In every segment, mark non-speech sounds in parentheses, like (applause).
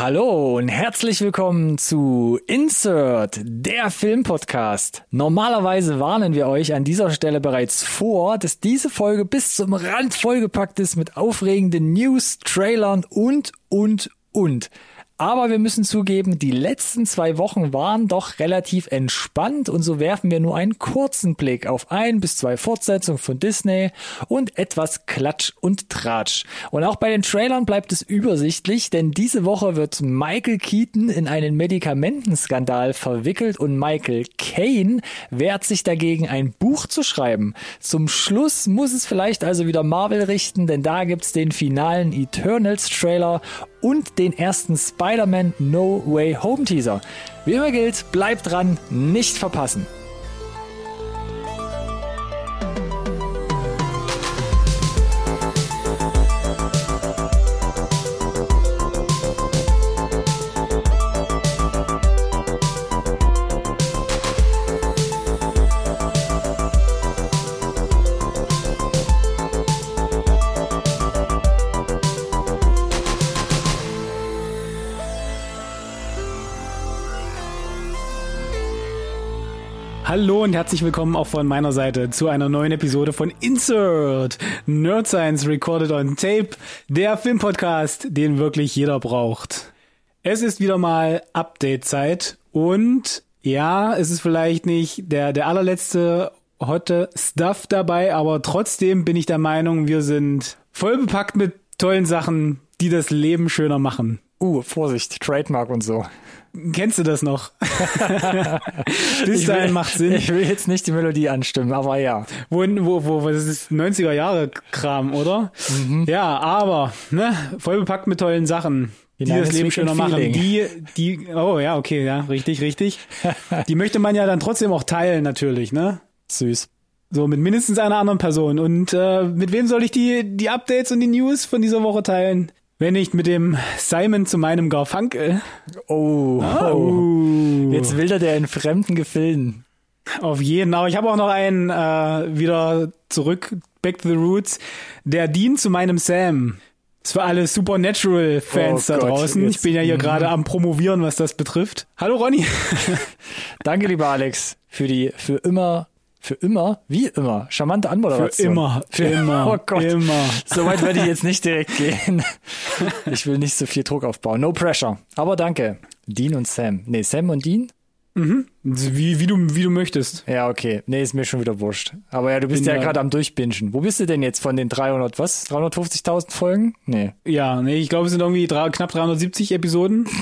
Hallo und herzlich willkommen zu Insert, der Filmpodcast. Normalerweise warnen wir euch an dieser Stelle bereits vor, dass diese Folge bis zum Rand vollgepackt ist mit aufregenden News, Trailern und, und, und. Aber wir müssen zugeben, die letzten zwei Wochen waren doch relativ entspannt und so werfen wir nur einen kurzen Blick auf ein bis zwei Fortsetzungen von Disney und etwas Klatsch und Tratsch. Und auch bei den Trailern bleibt es übersichtlich, denn diese Woche wird Michael Keaton in einen Medikamentenskandal verwickelt und Michael Caine wehrt sich dagegen, ein Buch zu schreiben. Zum Schluss muss es vielleicht also wieder Marvel richten, denn da gibt's den finalen Eternals Trailer und den ersten Spider-Man No Way Home Teaser. Wie immer gilt, bleibt dran, nicht verpassen. Hallo und herzlich willkommen auch von meiner Seite zu einer neuen Episode von Insert Nerd Science Recorded on Tape, der Filmpodcast, den wirklich jeder braucht. Es ist wieder mal Update-Zeit und ja, es ist vielleicht nicht der, der allerletzte hotte Stuff dabei, aber trotzdem bin ich der Meinung, wir sind voll bepackt mit tollen Sachen, die das Leben schöner machen. Uh, Vorsicht, Trademark und so. Kennst du das noch? (laughs) Bis dahin macht Sinn. Ich will jetzt nicht die Melodie anstimmen, aber ja. Wo, wo, wo, das ist 90er Jahre Kram, oder? Mhm. Ja, aber, ne, voll bepackt mit tollen Sachen, die das Leben schöner machen. Die, die, oh ja, okay, ja, richtig, richtig. (laughs) die möchte man ja dann trotzdem auch teilen, natürlich, ne? Süß. So, mit mindestens einer anderen Person. Und äh, mit wem soll ich die, die Updates und die News von dieser Woche teilen? Wenn nicht mit dem Simon zu meinem Garfunkel. Oh, oh. jetzt will er der in fremden Gefilden. Auf jeden, aber ich habe auch noch einen äh, wieder zurück, Back to the Roots. Der dient zu meinem Sam. Das für alle Supernatural-Fans oh da Gott, draußen. Jetzt, ich bin ja hier mhm. gerade am Promovieren, was das betrifft. Hallo Ronny. (laughs) (laughs) Danke, lieber Alex, für die für immer für immer? Wie immer? Charmante Anmoderation. Für immer. Für immer. (laughs) Oh Gott. Immer. So weit werde ich jetzt nicht direkt gehen. Ich will nicht so viel Druck aufbauen. No pressure. Aber danke. Dean und Sam. Nee, Sam und Dean? Mhm. Wie, wie, du, wie du möchtest. Ja, okay. Nee, ist mir schon wieder wurscht. Aber ja, du bist Bin ja gerade am Durchbingen. Wo bist du denn jetzt von den 300, was? 350.000 Folgen? Nee. Ja, nee, ich glaube, es sind irgendwie drei, knapp 370 Episoden. (laughs)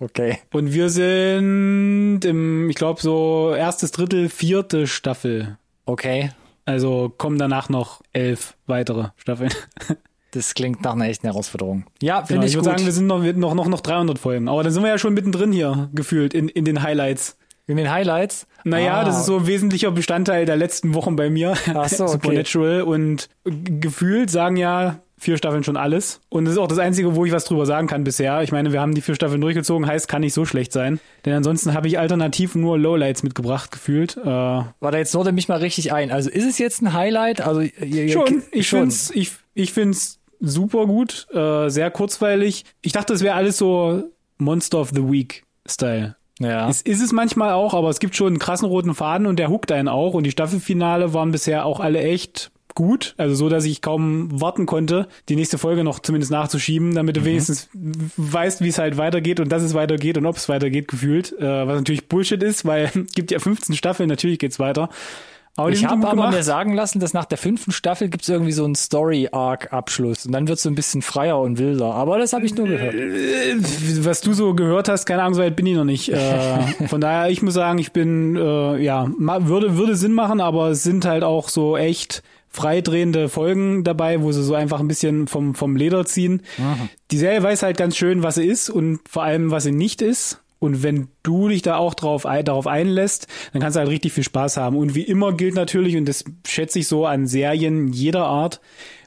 Okay. Und wir sind im, ich glaube, so erstes Drittel, vierte Staffel. Okay. Also kommen danach noch elf weitere Staffeln. (laughs) Das klingt nach einer echten Herausforderung. Ja, finde genau, ich, ich würde sagen, wir sind noch, noch, noch, noch 300 Folgen. Aber dann sind wir ja schon mittendrin hier, gefühlt, in, in den Highlights. In den Highlights? Naja, ah. das ist so ein wesentlicher Bestandteil der letzten Wochen bei mir. Ach so, (laughs) okay. Supernatural. Und gefühlt sagen ja vier Staffeln schon alles. Und das ist auch das Einzige, wo ich was drüber sagen kann bisher. Ich meine, wir haben die vier Staffeln durchgezogen, heißt, kann nicht so schlecht sein. Denn ansonsten habe ich alternativ nur Lowlights mitgebracht, gefühlt. Äh, Warte, jetzt wurde mich mal richtig ein. Also ist es jetzt ein Highlight? Also ihr, Schon, ich schon. find's, ich, ich find's super gut, äh, sehr kurzweilig. Ich dachte, es wäre alles so Monster of the Week Style. Ja. Es ist es manchmal auch, aber es gibt schon einen krassen roten Faden und der huckt einen auch. Und die Staffelfinale waren bisher auch alle echt gut. Also so, dass ich kaum warten konnte, die nächste Folge noch zumindest nachzuschieben, damit du mhm. wenigstens weißt, wie es halt weitergeht und dass es weitergeht und ob es weitergeht gefühlt. Äh, was natürlich Bullshit ist, weil (laughs) es gibt ja 15 Staffeln, natürlich geht's weiter. Aber ich habe aber mir sagen lassen, dass nach der fünften Staffel gibt es irgendwie so einen Story-Arc-Abschluss und dann wird es so ein bisschen freier und wilder. Aber das habe ich nur gehört. Äh, was du so gehört hast, keine Ahnung, so weit bin ich noch nicht. Äh, (laughs) von daher, ich muss sagen, ich bin, äh, ja, würde, würde Sinn machen, aber es sind halt auch so echt freidrehende Folgen dabei, wo sie so einfach ein bisschen vom, vom Leder ziehen. Aha. Die Serie weiß halt ganz schön, was sie ist und vor allem, was sie nicht ist. Und wenn du dich da auch drauf, darauf einlässt, dann kannst du halt richtig viel Spaß haben. Und wie immer gilt natürlich, und das schätze ich so an Serien jeder Art,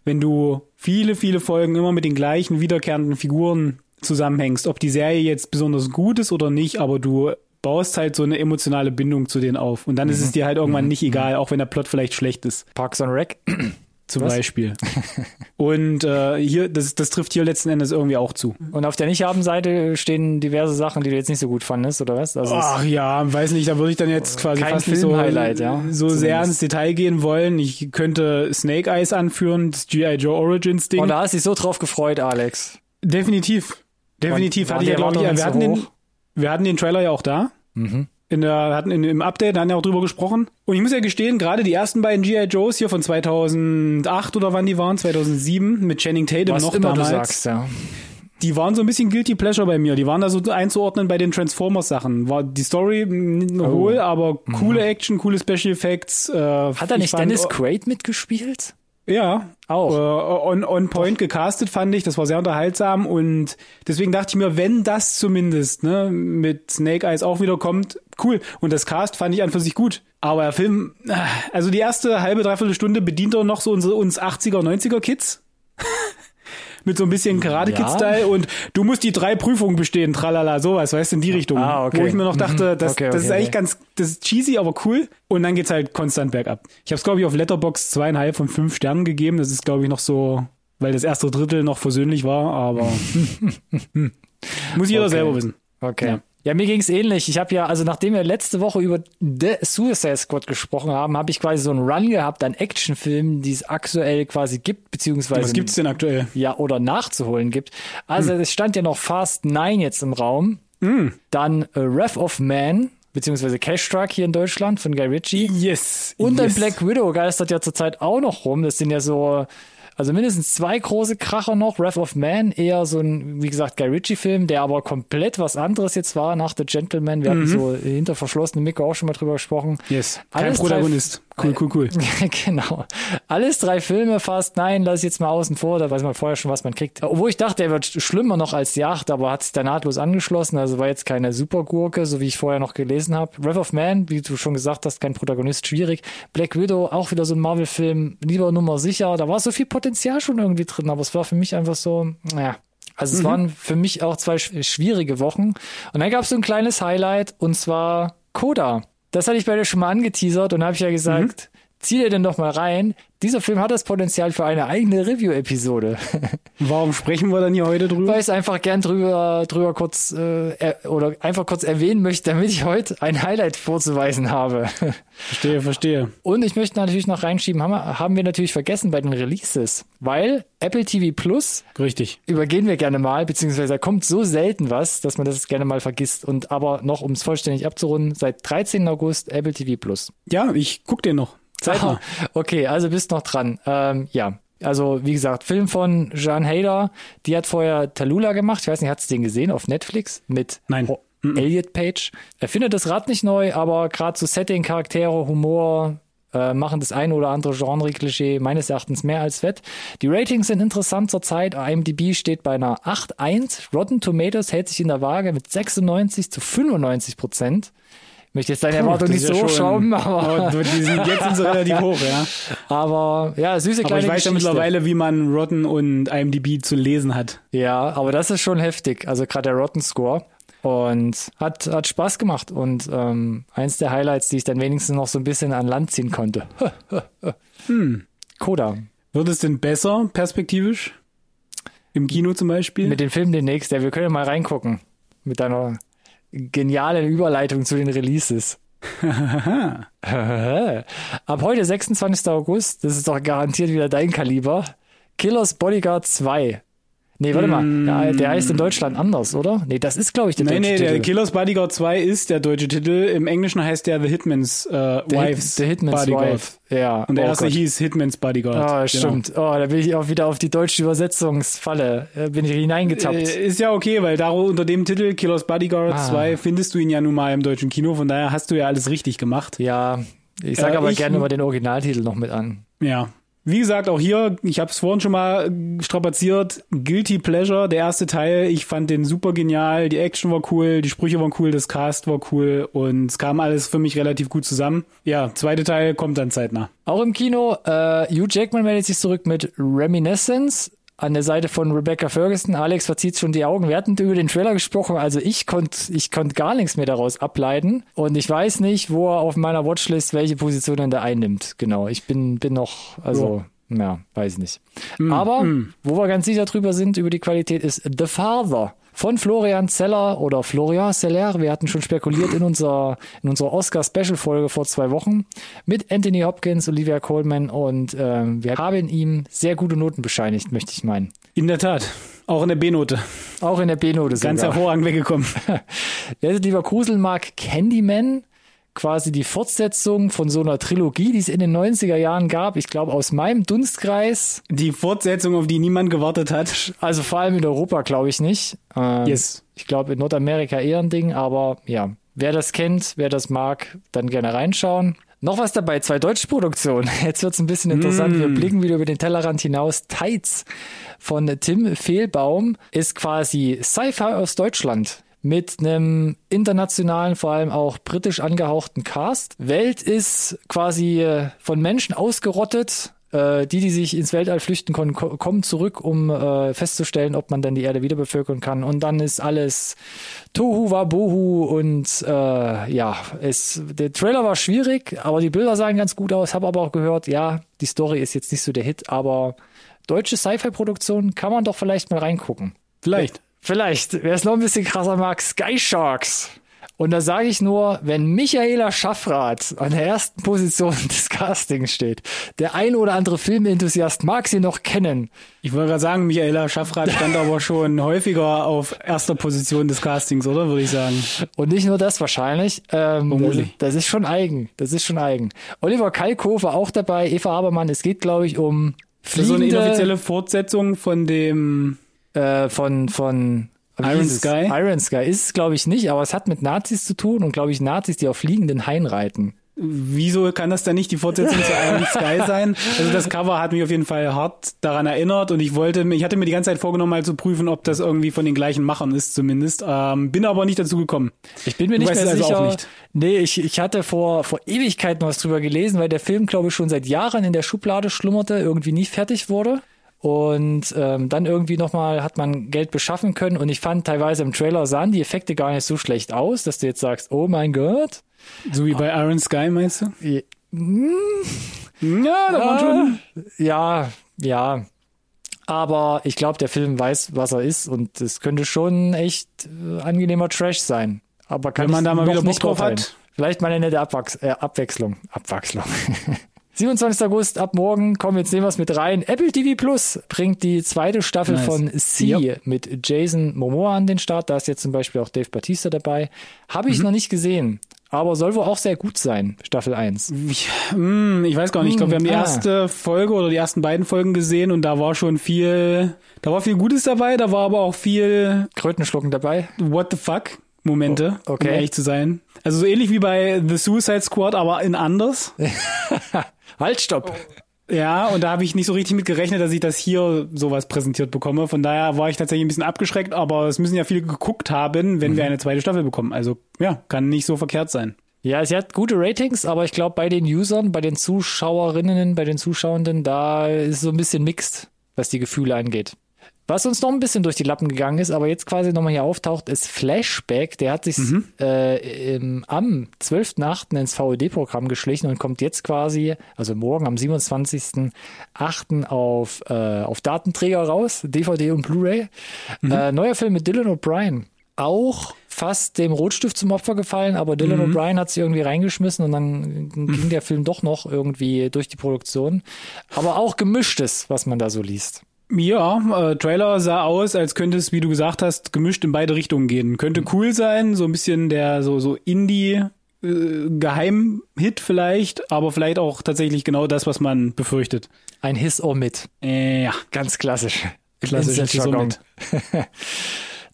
wenn du viele, viele Folgen immer mit den gleichen wiederkehrenden Figuren zusammenhängst, ob die Serie jetzt besonders gut ist oder nicht, aber du baust halt so eine emotionale Bindung zu denen auf. Und dann mhm. ist es mhm. dir halt irgendwann mhm. nicht egal, auch wenn der Plot vielleicht schlecht ist. Parks on Rec? zum Was? Beispiel. (laughs) Und äh, hier, das, das trifft hier letzten Endes irgendwie auch zu. Und auf der Nicht-Haben-Seite stehen diverse Sachen, die du jetzt nicht so gut fandest, oder was? Also Ach ja, weiß nicht, da würde ich dann jetzt quasi fast nicht so, Film-Highlight, ja, so sehr ins Detail gehen wollen. Ich könnte Snake Eyes anführen, das G.I. Joe Origins Ding. und da hast du dich so drauf gefreut, Alex. Definitiv. Definitiv Waren hatte ich ja, glaube ich, Erwartungen wir hatten, den? Mhm. Wir hatten den Trailer ja auch da. In der, hatten in, im Update, da hatten wir auch drüber gesprochen. Und ich muss ja gestehen, gerade die ersten beiden G.I. Joes hier von 2008 oder wann die waren, 2007, mit Channing Tatum Was noch immer damals, du sagst, ja. die waren so ein bisschen Guilty Pleasure bei mir. Die waren da so einzuordnen bei den Transformers-Sachen. War die Story mh, hohl, aber coole Action, coole Special Effects. Äh, Oh. Hat da ich nicht Dennis Quaid mitgespielt? Ja, Auch. äh, on, on point gecastet fand ich, das war sehr unterhaltsam und deswegen dachte ich mir, wenn das zumindest ne, mit Snake Eyes auch wieder kommt, cool. Und das Cast fand ich an für sich gut. Aber der Film, äh, also die erste halbe, dreiviertel Stunde bedient er noch so unsere, uns 80er, 90er Kids. (laughs) mit so ein bisschen Karate Kid Ja. Style und du musst die drei Prüfungen bestehen, tralala, sowas, weißt du, in die Richtung. Ah, okay. Wo ich mir noch dachte, Mhm. das, Okay, das okay, ist eigentlich ganz, das ist cheesy, aber cool. Und dann geht's halt konstant bergab. Ich habe es, glaube ich, auf Letterbox zweieinhalb von fünf Sternen gegeben. Das ist, glaube ich, noch so, weil das erste Drittel noch versöhnlich war, aber (laughs) muss jeder selber wissen. Okay. Ja. Ja, mir ging's ähnlich. Ich habe ja, also nachdem wir letzte Woche über The Suicide Squad gesprochen haben, habe ich quasi so einen Run gehabt an Actionfilmen, die es aktuell quasi gibt, beziehungsweise Was gibt's denn aktuell? ja oder nachzuholen gibt. Also Hm. es stand ja noch Fast 9 jetzt im Raum. Dann äh, Wrath of Man, beziehungsweise Cash Truck hier in Deutschland von Guy Ritchie. Yes. Und yes. Black Widow geistert ja zurzeit auch noch rum. Das sind ja so, also mindestens zwei große Kracher noch. Wrath of Man, eher so ein, wie gesagt, Guy Ritchie-Film, der aber komplett was anderes jetzt war nach The Gentleman. Wir hatten so hinter verschlossenen Mikro auch schon mal drüber gesprochen. Yes. Kein Alles Protagonist. Cool, cool, cool. (laughs) genau. Alles drei Filme fast. Nein, lass ich jetzt mal außen vor. Da weiß man vorher schon, was man kriegt. Obwohl ich dachte, er wird schlimmer noch als die acht, aber hat sich da nahtlos angeschlossen. Also war jetzt keine Supergurke, so wie ich vorher noch gelesen habe. Wrath of Man, wie du schon gesagt hast, kein Protagonist, schwierig. Black Widow, auch wieder so ein Marvel-Film, lieber Nummer sicher. Da war so viel Potenzial schon irgendwie drin, aber es war für mich einfach so, naja. Also es waren für mich auch zwei sch- schwierige Wochen. Und dann gab es so ein kleines Highlight und zwar Coda. Das hatte ich bei dir schon mal angeteasert und habe ich ja gesagt, zieh dir denn doch mal rein. Dieser Film hat das Potenzial für eine eigene Review-Episode. (laughs) Warum sprechen wir dann hier heute drüber? Weil ich es einfach gern drüber, drüber kurz äh, er, oder einfach kurz erwähnen möchte, damit ich heute ein Highlight vorzuweisen habe. (laughs) Verstehe, verstehe. Und ich möchte natürlich noch reinschieben, haben wir, haben wir natürlich vergessen bei den Releases, weil Apple TV Plus Richtig. übergehen wir gerne mal, beziehungsweise da kommt so selten was, dass man das gerne mal vergisst. Und aber noch, um es vollständig abzurunden, seit 13. August Apple TV Plus. Ja, ich guck den noch. Zeitnah. Ah, okay, also bist noch dran. Ähm, ja, also wie gesagt, Film von Jean Hader, die hat vorher Tallulah gemacht. Ich weiß nicht, hast du den gesehen auf Netflix mit Nein. Ho- Elliot Page? Er findet das Rad nicht neu, aber gerade so Setting, Charaktere, Humor äh, machen das eine oder andere Genre-Klischee meines Erachtens mehr als wett. Die Ratings sind interessant zurzeit. IMDb steht bei einer 8,1. Rotten Tomatoes hält sich in der Waage mit 96 zu 95 Prozent. Ich möchte jetzt deine Erwartung nicht so schon- schrauben, aber Aber die sind, jetzt sind sie relativ hoch, ja. (laughs) aber ja, süße Aber kleine ich weiß ja mittlerweile, wie man Rotten und IMDb zu lesen hat. Ja, aber das ist schon heftig. Also gerade der Rotten Score. Und hat, hat Spaß gemacht. Und ähm, eins der Highlights, die ich dann wenigstens noch so ein bisschen an Land ziehen konnte. (laughs) hm. Coda. Wird es denn besser, perspektivisch? Im Kino zum Beispiel? Mit dem Film demnächst, ja, wir können ja mal reingucken. Mit deiner genialen Überleitung zu den Releases. (laughs) Ab heute, 26. August, das ist doch garantiert wieder dein Kaliber. Killers Bodyguard 2. Nee, warte mal. Ja, der heißt in Deutschland anders, oder? Nee, das ist, glaube ich, der nee, deutsche nee, Titel. der Killers Bodyguard 2 ist der deutsche Titel. Im Englischen heißt der The Hitman's äh, Wives The Hitman's Bodyguard. Wife. Ja. Und der oh erste Gott. hieß Hitman's Bodyguard. Oh, Genau. stimmt. Oh, da bin ich auch wieder auf die deutsche Übersetzungsfalle. Äh, bin ich hineingetappt. Äh, ist ja okay, weil da unter dem Titel Killers Bodyguard Ah. 2 findest du ihn ja nun mal im deutschen Kino. Von daher hast du ja alles richtig gemacht. ja, ich sage Äh, aber ich- gerne mal den Originaltitel noch mit an. Ja. Wie gesagt, auch hier, ich habe es vorhin schon mal strapaziert, Guilty Pleasure, der erste Teil, ich fand den super genial, die Action war cool, die Sprüche waren cool, das Cast war cool und es kam alles für mich relativ gut zusammen. Ja, zweite Teil kommt dann zeitnah. Auch im Kino, äh, Hugh Jackman meldet sich zurück mit Reminiscence an der Seite von Rebecca Ferguson. Alex verzieht schon die Augen. Wir hatten über den Trailer gesprochen, also ich konnte ich konnt gar nichts mehr daraus ableiten. Und ich weiß nicht, wo er auf meiner Watchlist welche Position er einnimmt. Genau, ich bin, bin noch, also Ja, weiß ich nicht. Aber wo wir ganz sicher drüber sind, über die Qualität, ist The Father von Florian Zeller oder Florian Zeller. Wir hatten schon spekuliert in unserer, in unserer Oscar-Special-Folge vor zwei Wochen mit Anthony Hopkins, Olivia Colman und ähm, wir haben ihm sehr gute Noten bescheinigt, möchte ich meinen. In der Tat. Auch in der B-Note. Auch in der B-Note Ganz sogar. hervorragend weggekommen. (laughs) Wer lieber gruseln mag, Candyman, quasi die Fortsetzung von so einer Trilogie, die es in den 90er Jahren gab. Ich glaube, aus meinem Dunstkreis, Die Fortsetzung, auf die niemand gewartet hat. also vor allem in Europa, glaube ich nicht. Ähm, Yes. Ich glaube, in Nordamerika eher ein Ding, aber ja, wer das kennt, wer das mag, dann gerne reinschauen. Noch was dabei, zwei deutsche Produktionen. (laughs) Jetzt wird's ein bisschen interessant. Wir blicken wieder über den Tellerrand hinaus. Tights von Tim Fehlbaum ist quasi Sci-Fi aus Deutschland mit einem internationalen, vor allem auch britisch angehauchten Cast. Welt ist quasi äh, von Menschen ausgerottet. Äh, die, die sich ins Weltall flüchten können, ko- kommen zurück, um äh, festzustellen, ob man dann die Erde wieder bevölkern kann. Und dann ist alles Tohu Wabohu und äh, ja, es, der Trailer war schwierig, aber die Bilder sahen ganz gut aus. Habe aber auch gehört, ja, die Story ist jetzt nicht so der Hit, aber deutsche Sci-Fi-Produktion kann man doch vielleicht mal reingucken. Vielleicht. Vielleicht, wer es noch ein bisschen krasser mag, Sky Sharks. Und da sage ich nur, wenn Michaela Schaffrath an der ersten Position (laughs) des Castings steht, der ein oder andere Filmenthusiast mag sie noch kennen. Ich wollte gerade sagen, Michaela Schaffrath stand aber (laughs) schon häufiger auf erster Position des Castings, oder? Würde ich sagen. Und nicht nur das wahrscheinlich. Ähm, das, das ist schon eigen. Das ist schon eigen. Oliver Kalkofe auch dabei, Eva Habermann. Es geht, glaube ich, um ist so eine fliegende, inoffizielle Fortsetzung von dem äh, von, von Iron? Sky? Iron Sky ist es, glaube ich, nicht, aber es hat mit Nazis zu tun und, glaube ich, Nazis, die auf fliegenden Haien reiten. Wieso kann das dann nicht die Fortsetzung zu Iron (laughs) Sky sein? Also das Cover hat mich auf jeden Fall hart daran erinnert und ich wollte, ich hatte mir die ganze Zeit vorgenommen, mal zu prüfen, ob das irgendwie von den gleichen Machern ist zumindest. Ähm, bin aber nicht dazu gekommen. Ich bin mir Du nicht mehr also sicher. auch nicht. Nee, ich, ich hatte vor, vor Ewigkeiten was drüber gelesen, weil der Film, glaube ich, schon seit Jahren in der Schublade schlummerte, irgendwie nie fertig wurde. Und ähm, dann irgendwie nochmal hat man Geld beschaffen können. Und ich fand teilweise im Trailer sahen die Effekte gar nicht so schlecht aus, dass du jetzt sagst, oh mein Gott. So wie bei Iron Sky, meinst du? Ja, Ja, da waren schon. ja. ja. Aber ich glaube, der Film weiß, was er ist und es könnte schon echt äh, angenehmer Trash sein. Aber kann Wenn man da mal wieder Bock nicht drauf hat. Vielleicht mal eine nette Abwachs äh, Abwechslung. (laughs) Abwechslung. 27. August ab morgen, kommen jetzt nehmen wir es mit rein. Apple TV Plus bringt die zweite Staffel Nice. von C mit Jason Momoa an den Start. Da ist jetzt zum Beispiel auch Dave Batista dabei. Habe Mhm. ich noch nicht gesehen, aber soll wohl auch sehr gut sein, Staffel 1. Ich, hm, ich weiß gar nicht. Ich glaube, wir haben die Ah. erste Folge oder die ersten beiden Folgen gesehen und da war schon viel, da war viel Gutes dabei, da war aber auch viel Krötenschlucken dabei. What the fuck Momente, Oh, okay. um ehrlich zu sein. Also so ähnlich wie bei The Suicide Squad, aber in anders. (laughs) Halt, stopp. Ja, und da habe ich nicht so richtig mit gerechnet, dass ich das hier sowas präsentiert bekomme. Von daher war ich tatsächlich ein bisschen abgeschreckt, aber es müssen ja viele geguckt haben, wenn wir eine zweite Staffel bekommen. Also ja, kann nicht so verkehrt sein. Ja, sie hat gute Ratings, aber ich glaube, bei den Usern, bei den Zuschauerinnen, bei den Zuschauenden, da ist es so ein bisschen mixed, was die Gefühle angeht. Was uns noch ein bisschen durch die Lappen gegangen ist, aber jetzt quasi nochmal hier auftaucht, ist Flashback. Der hat sich äh, im, am 12.8. ins VOD-Programm geschlichen und kommt jetzt quasi, also morgen am 27.8. auf, äh, auf Datenträger raus, DVD und Blu-ray. Äh, neuer Film mit Dylan O'Brien. Auch fast dem Rotstift zum Opfer gefallen, aber Dylan O'Brien hat sich irgendwie reingeschmissen und dann ging der Film doch noch irgendwie durch die Produktion. Aber auch gemischtes, was man da so liest. Ja, äh, Trailer sah aus, als könnte es, wie du gesagt hast, gemischt in beide Richtungen gehen. Könnte cool sein, so ein bisschen der so so Indie äh, Geheimhit vielleicht, aber vielleicht auch tatsächlich genau das, was man befürchtet. Ein Hiss or Mit. Äh, ja, Ganz klassisch. Klassisch, Instant-Jargon. Hiss or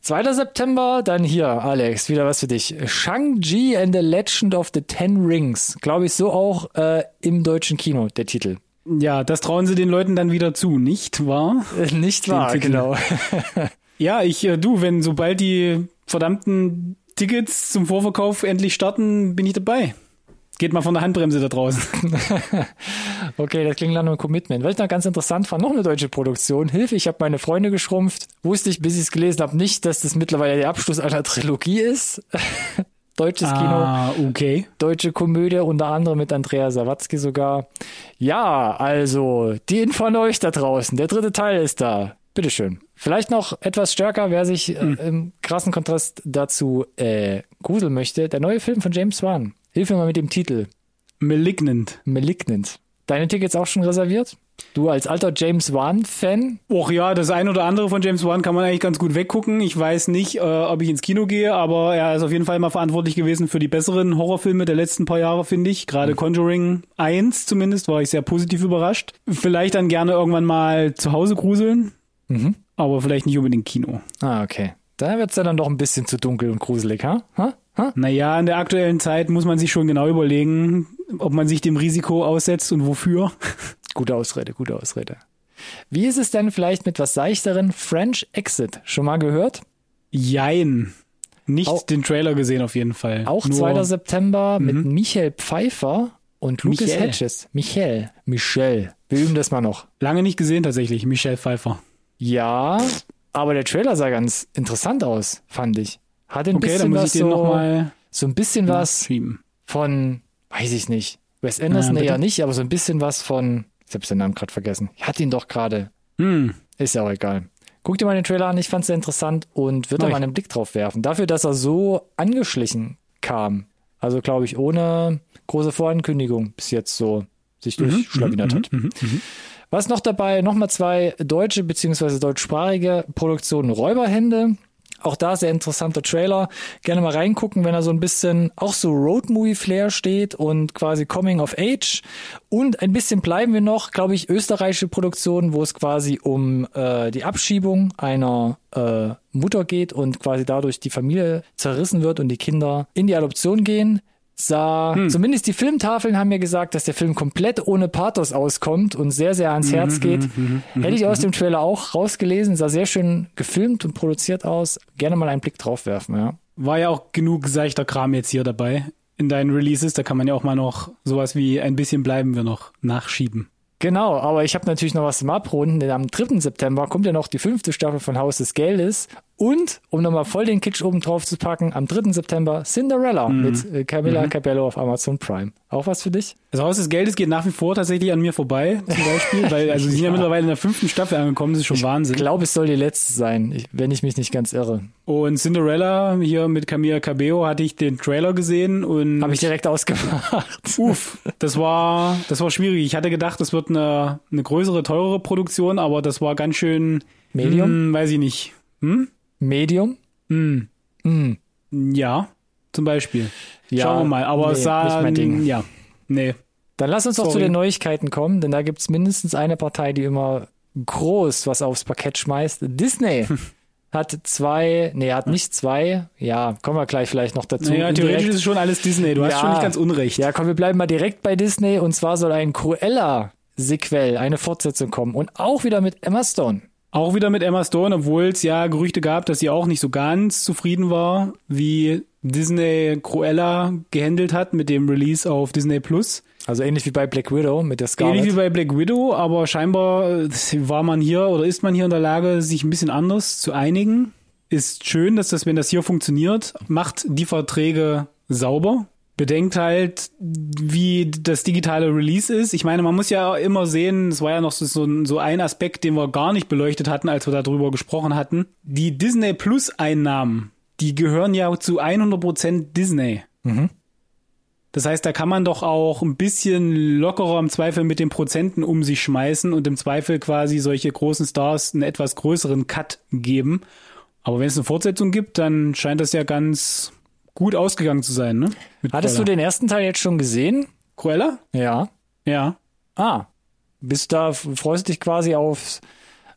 2. September, dann hier, Alex, wieder was für dich. Shang-Chi and the Legend of the Ten Rings. Glaube ich so auch äh, im deutschen Kino, der Titel. Ja, das trauen sie den Leuten dann wieder zu, nicht wahr? Äh, Nicht wahr, genau. (laughs) Ja, ich, äh, du, wenn sobald die verdammten Tickets zum Vorverkauf endlich starten, bin ich dabei. Geht mal von der Handbremse da draußen. (laughs) Okay, das klingt nach einem Commitment. Was ich noch ganz interessant fand, noch eine deutsche Produktion. Hilfe, ich habe meine Freunde geschrumpft. Wusste ich, bis ich es gelesen habe, nicht, dass das mittlerweile der Abschluss einer Trilogie ist. (laughs) Deutsches Kino. Ah, okay. Deutsche Komödie, unter anderem mit Andrea Sawatzki sogar. Ja, also, die Info an euch da draußen. Der dritte Teil ist da. Bitteschön. Vielleicht noch etwas stärker, wer sich äh, im krassen Kontrast dazu äh, gruseln möchte. Der neue Film von James Wan. Hilf mir mal mit dem Titel. Malignant. Malignant. Deine Tickets auch schon reserviert? Du als alter James Wan-Fan? Och ja, das ein oder andere von James Wan kann man eigentlich ganz gut weggucken. Ich weiß nicht, äh, ob ich ins Kino gehe, aber er ist auf jeden Fall mal verantwortlich gewesen für die besseren Horrorfilme der letzten paar Jahre, finde ich. Gerade Conjuring 1 zumindest war ich sehr positiv überrascht. Vielleicht dann gerne irgendwann mal zu Hause gruseln, Mhm. aber vielleicht nicht unbedingt Kino. Ah, okay. Da wird's ja dann doch ein bisschen zu dunkel und gruselig, ha? ha? ha? Naja, in der aktuellen Zeit muss man sich schon genau überlegen, ob man sich dem Risiko aussetzt und wofür. Gute Ausrede, gute Ausrede. Wie ist es denn vielleicht mit was seichteren French Exit? Schon mal gehört? Jein. Nicht Au- den Trailer gesehen auf jeden Fall. Auch Nur- 2. September mit Michael Pfeiffer und Lucas Michael. Hedges. Michael. Michel. Wir üben das mal noch. Lange nicht gesehen tatsächlich, Michelle Pfeiffer. Ja, aber der Trailer sah ganz interessant aus, fand ich. Hat ein Okay, bisschen was so, nochmal so ein bisschen was von, weiß ich nicht, Wes Anderson Ja, eher nicht, aber so ein bisschen was von, ich habe seinen Namen gerade vergessen. Ich hatte ihn doch gerade. Hm. Ist ja auch egal. Guck dir mal den Trailer an, ich fand es sehr interessant und würde da mal ich. einen Blick drauf werfen. Dafür, dass er so angeschlichen kam. Also glaube ich, ohne große Vorankündigung bis jetzt so sich Mhm, durchschlawinert hat. Was noch dabei? Nochmal zwei deutsche beziehungsweise deutschsprachige Produktionen Räuberhände. Auch da sehr interessanter Trailer. Gerne mal reingucken, wenn er so ein bisschen auch so Road-Movie-Flair steht und quasi Coming of Age. Und ein bisschen bleiben wir noch, glaube ich, österreichische Produktionen, wo es quasi um äh, die Abschiebung einer äh, Mutter geht und quasi dadurch die Familie zerrissen wird und die Kinder in die Adoption gehen. Sah, zumindest die Filmtafeln haben mir gesagt, dass der Film komplett ohne Pathos auskommt und sehr, sehr ans Herz geht. Hätte ich aus dem Trailer auch rausgelesen, sah sehr schön gefilmt und produziert aus. Gerne mal einen Blick drauf werfen, ja. War ja auch genug seichter Kram jetzt hier dabei in deinen Releases. Da kann man ja auch mal noch sowas wie ein bisschen bleiben wir noch nachschieben. Genau, aber ich habe natürlich noch was zum Abrunden, denn am 3. September kommt ja noch die fünfte Staffel von Haus des Geldes. Und, um nochmal voll den Kitsch oben drauf zu packen, am 3. September Cinderella mit äh, Camilla Cabello auf Amazon Prime. Auch was für dich? Das Haus des Geldes geht nach wie vor tatsächlich an mir vorbei, zum Beispiel, weil also sie sind ja. (laughs) mittlerweile in der fünften Staffel angekommen, das ist schon Wahnsinn. Ich glaube, es soll die letzte sein, ich, wenn ich mich nicht ganz irre. Und Cinderella hier mit Camilla Cabello hatte ich den Trailer gesehen und Habe ich direkt ausgemacht. (laughs) Uff, das war, das war schwierig. Ich hatte gedacht, das wird eine, eine größere, teurere Produktion, aber das war ganz schön, Medium? hm, weiß ich nicht. Hm? Medium? Hm. Hm. Ja, zum Beispiel. Ja, Schauen wir mal. Aber nee, es sah, nicht mein Ding. ja, nee. Dann lass uns doch zu Sorry. den Neuigkeiten kommen, denn da gibt's mindestens eine Partei, die immer groß was aufs Parkett schmeißt. Disney (laughs) hat zwei, nee, hat nicht zwei, ja, kommen wir gleich vielleicht noch dazu. Naja, theoretisch ist es schon alles Disney. Du hast Ja. schon nicht ganz unrecht. Ja, komm, wir bleiben mal direkt bei Disney und zwar soll ein Cruella-Sequel, eine Fortsetzung kommen und auch wieder mit Emma Stone. Auch wieder mit Emma Stone, obwohl es ja Gerüchte gab, dass sie auch nicht so ganz zufrieden war, wie Disney Cruella gehandelt hat mit dem Release auf Disney Plus. Also ähnlich wie bei Black Widow mit der Scarlet. Ähnlich wie bei Black Widow, aber scheinbar äh, war man hier oder ist man hier in der Lage, sich ein bisschen anders zu einigen. Ist schön, dass das, wenn das hier funktioniert, macht die Verträge sauber. Bedenkt halt, wie das digitale Release ist. Ich meine, man muss ja immer sehen, es war ja noch so, so, ein- Aspekt, den wir gar nicht beleuchtet hatten, als wir darüber gesprochen hatten. Die Disney Plus Einnahmen, die gehören ja zu 100% Disney. Das heißt, da kann man doch auch ein bisschen lockerer im Zweifel mit den Prozenten um sich schmeißen und im Zweifel quasi solche großen Stars einen etwas größeren Cut geben. Aber wenn es eine Fortsetzung gibt, dann scheint das ja ganz gut ausgegangen zu sein, ne? Mit Hattest du Cruella. den ersten Teil jetzt schon gesehen? Cruella? Ja. Ja. Ah. Bist da, freust dich quasi auf,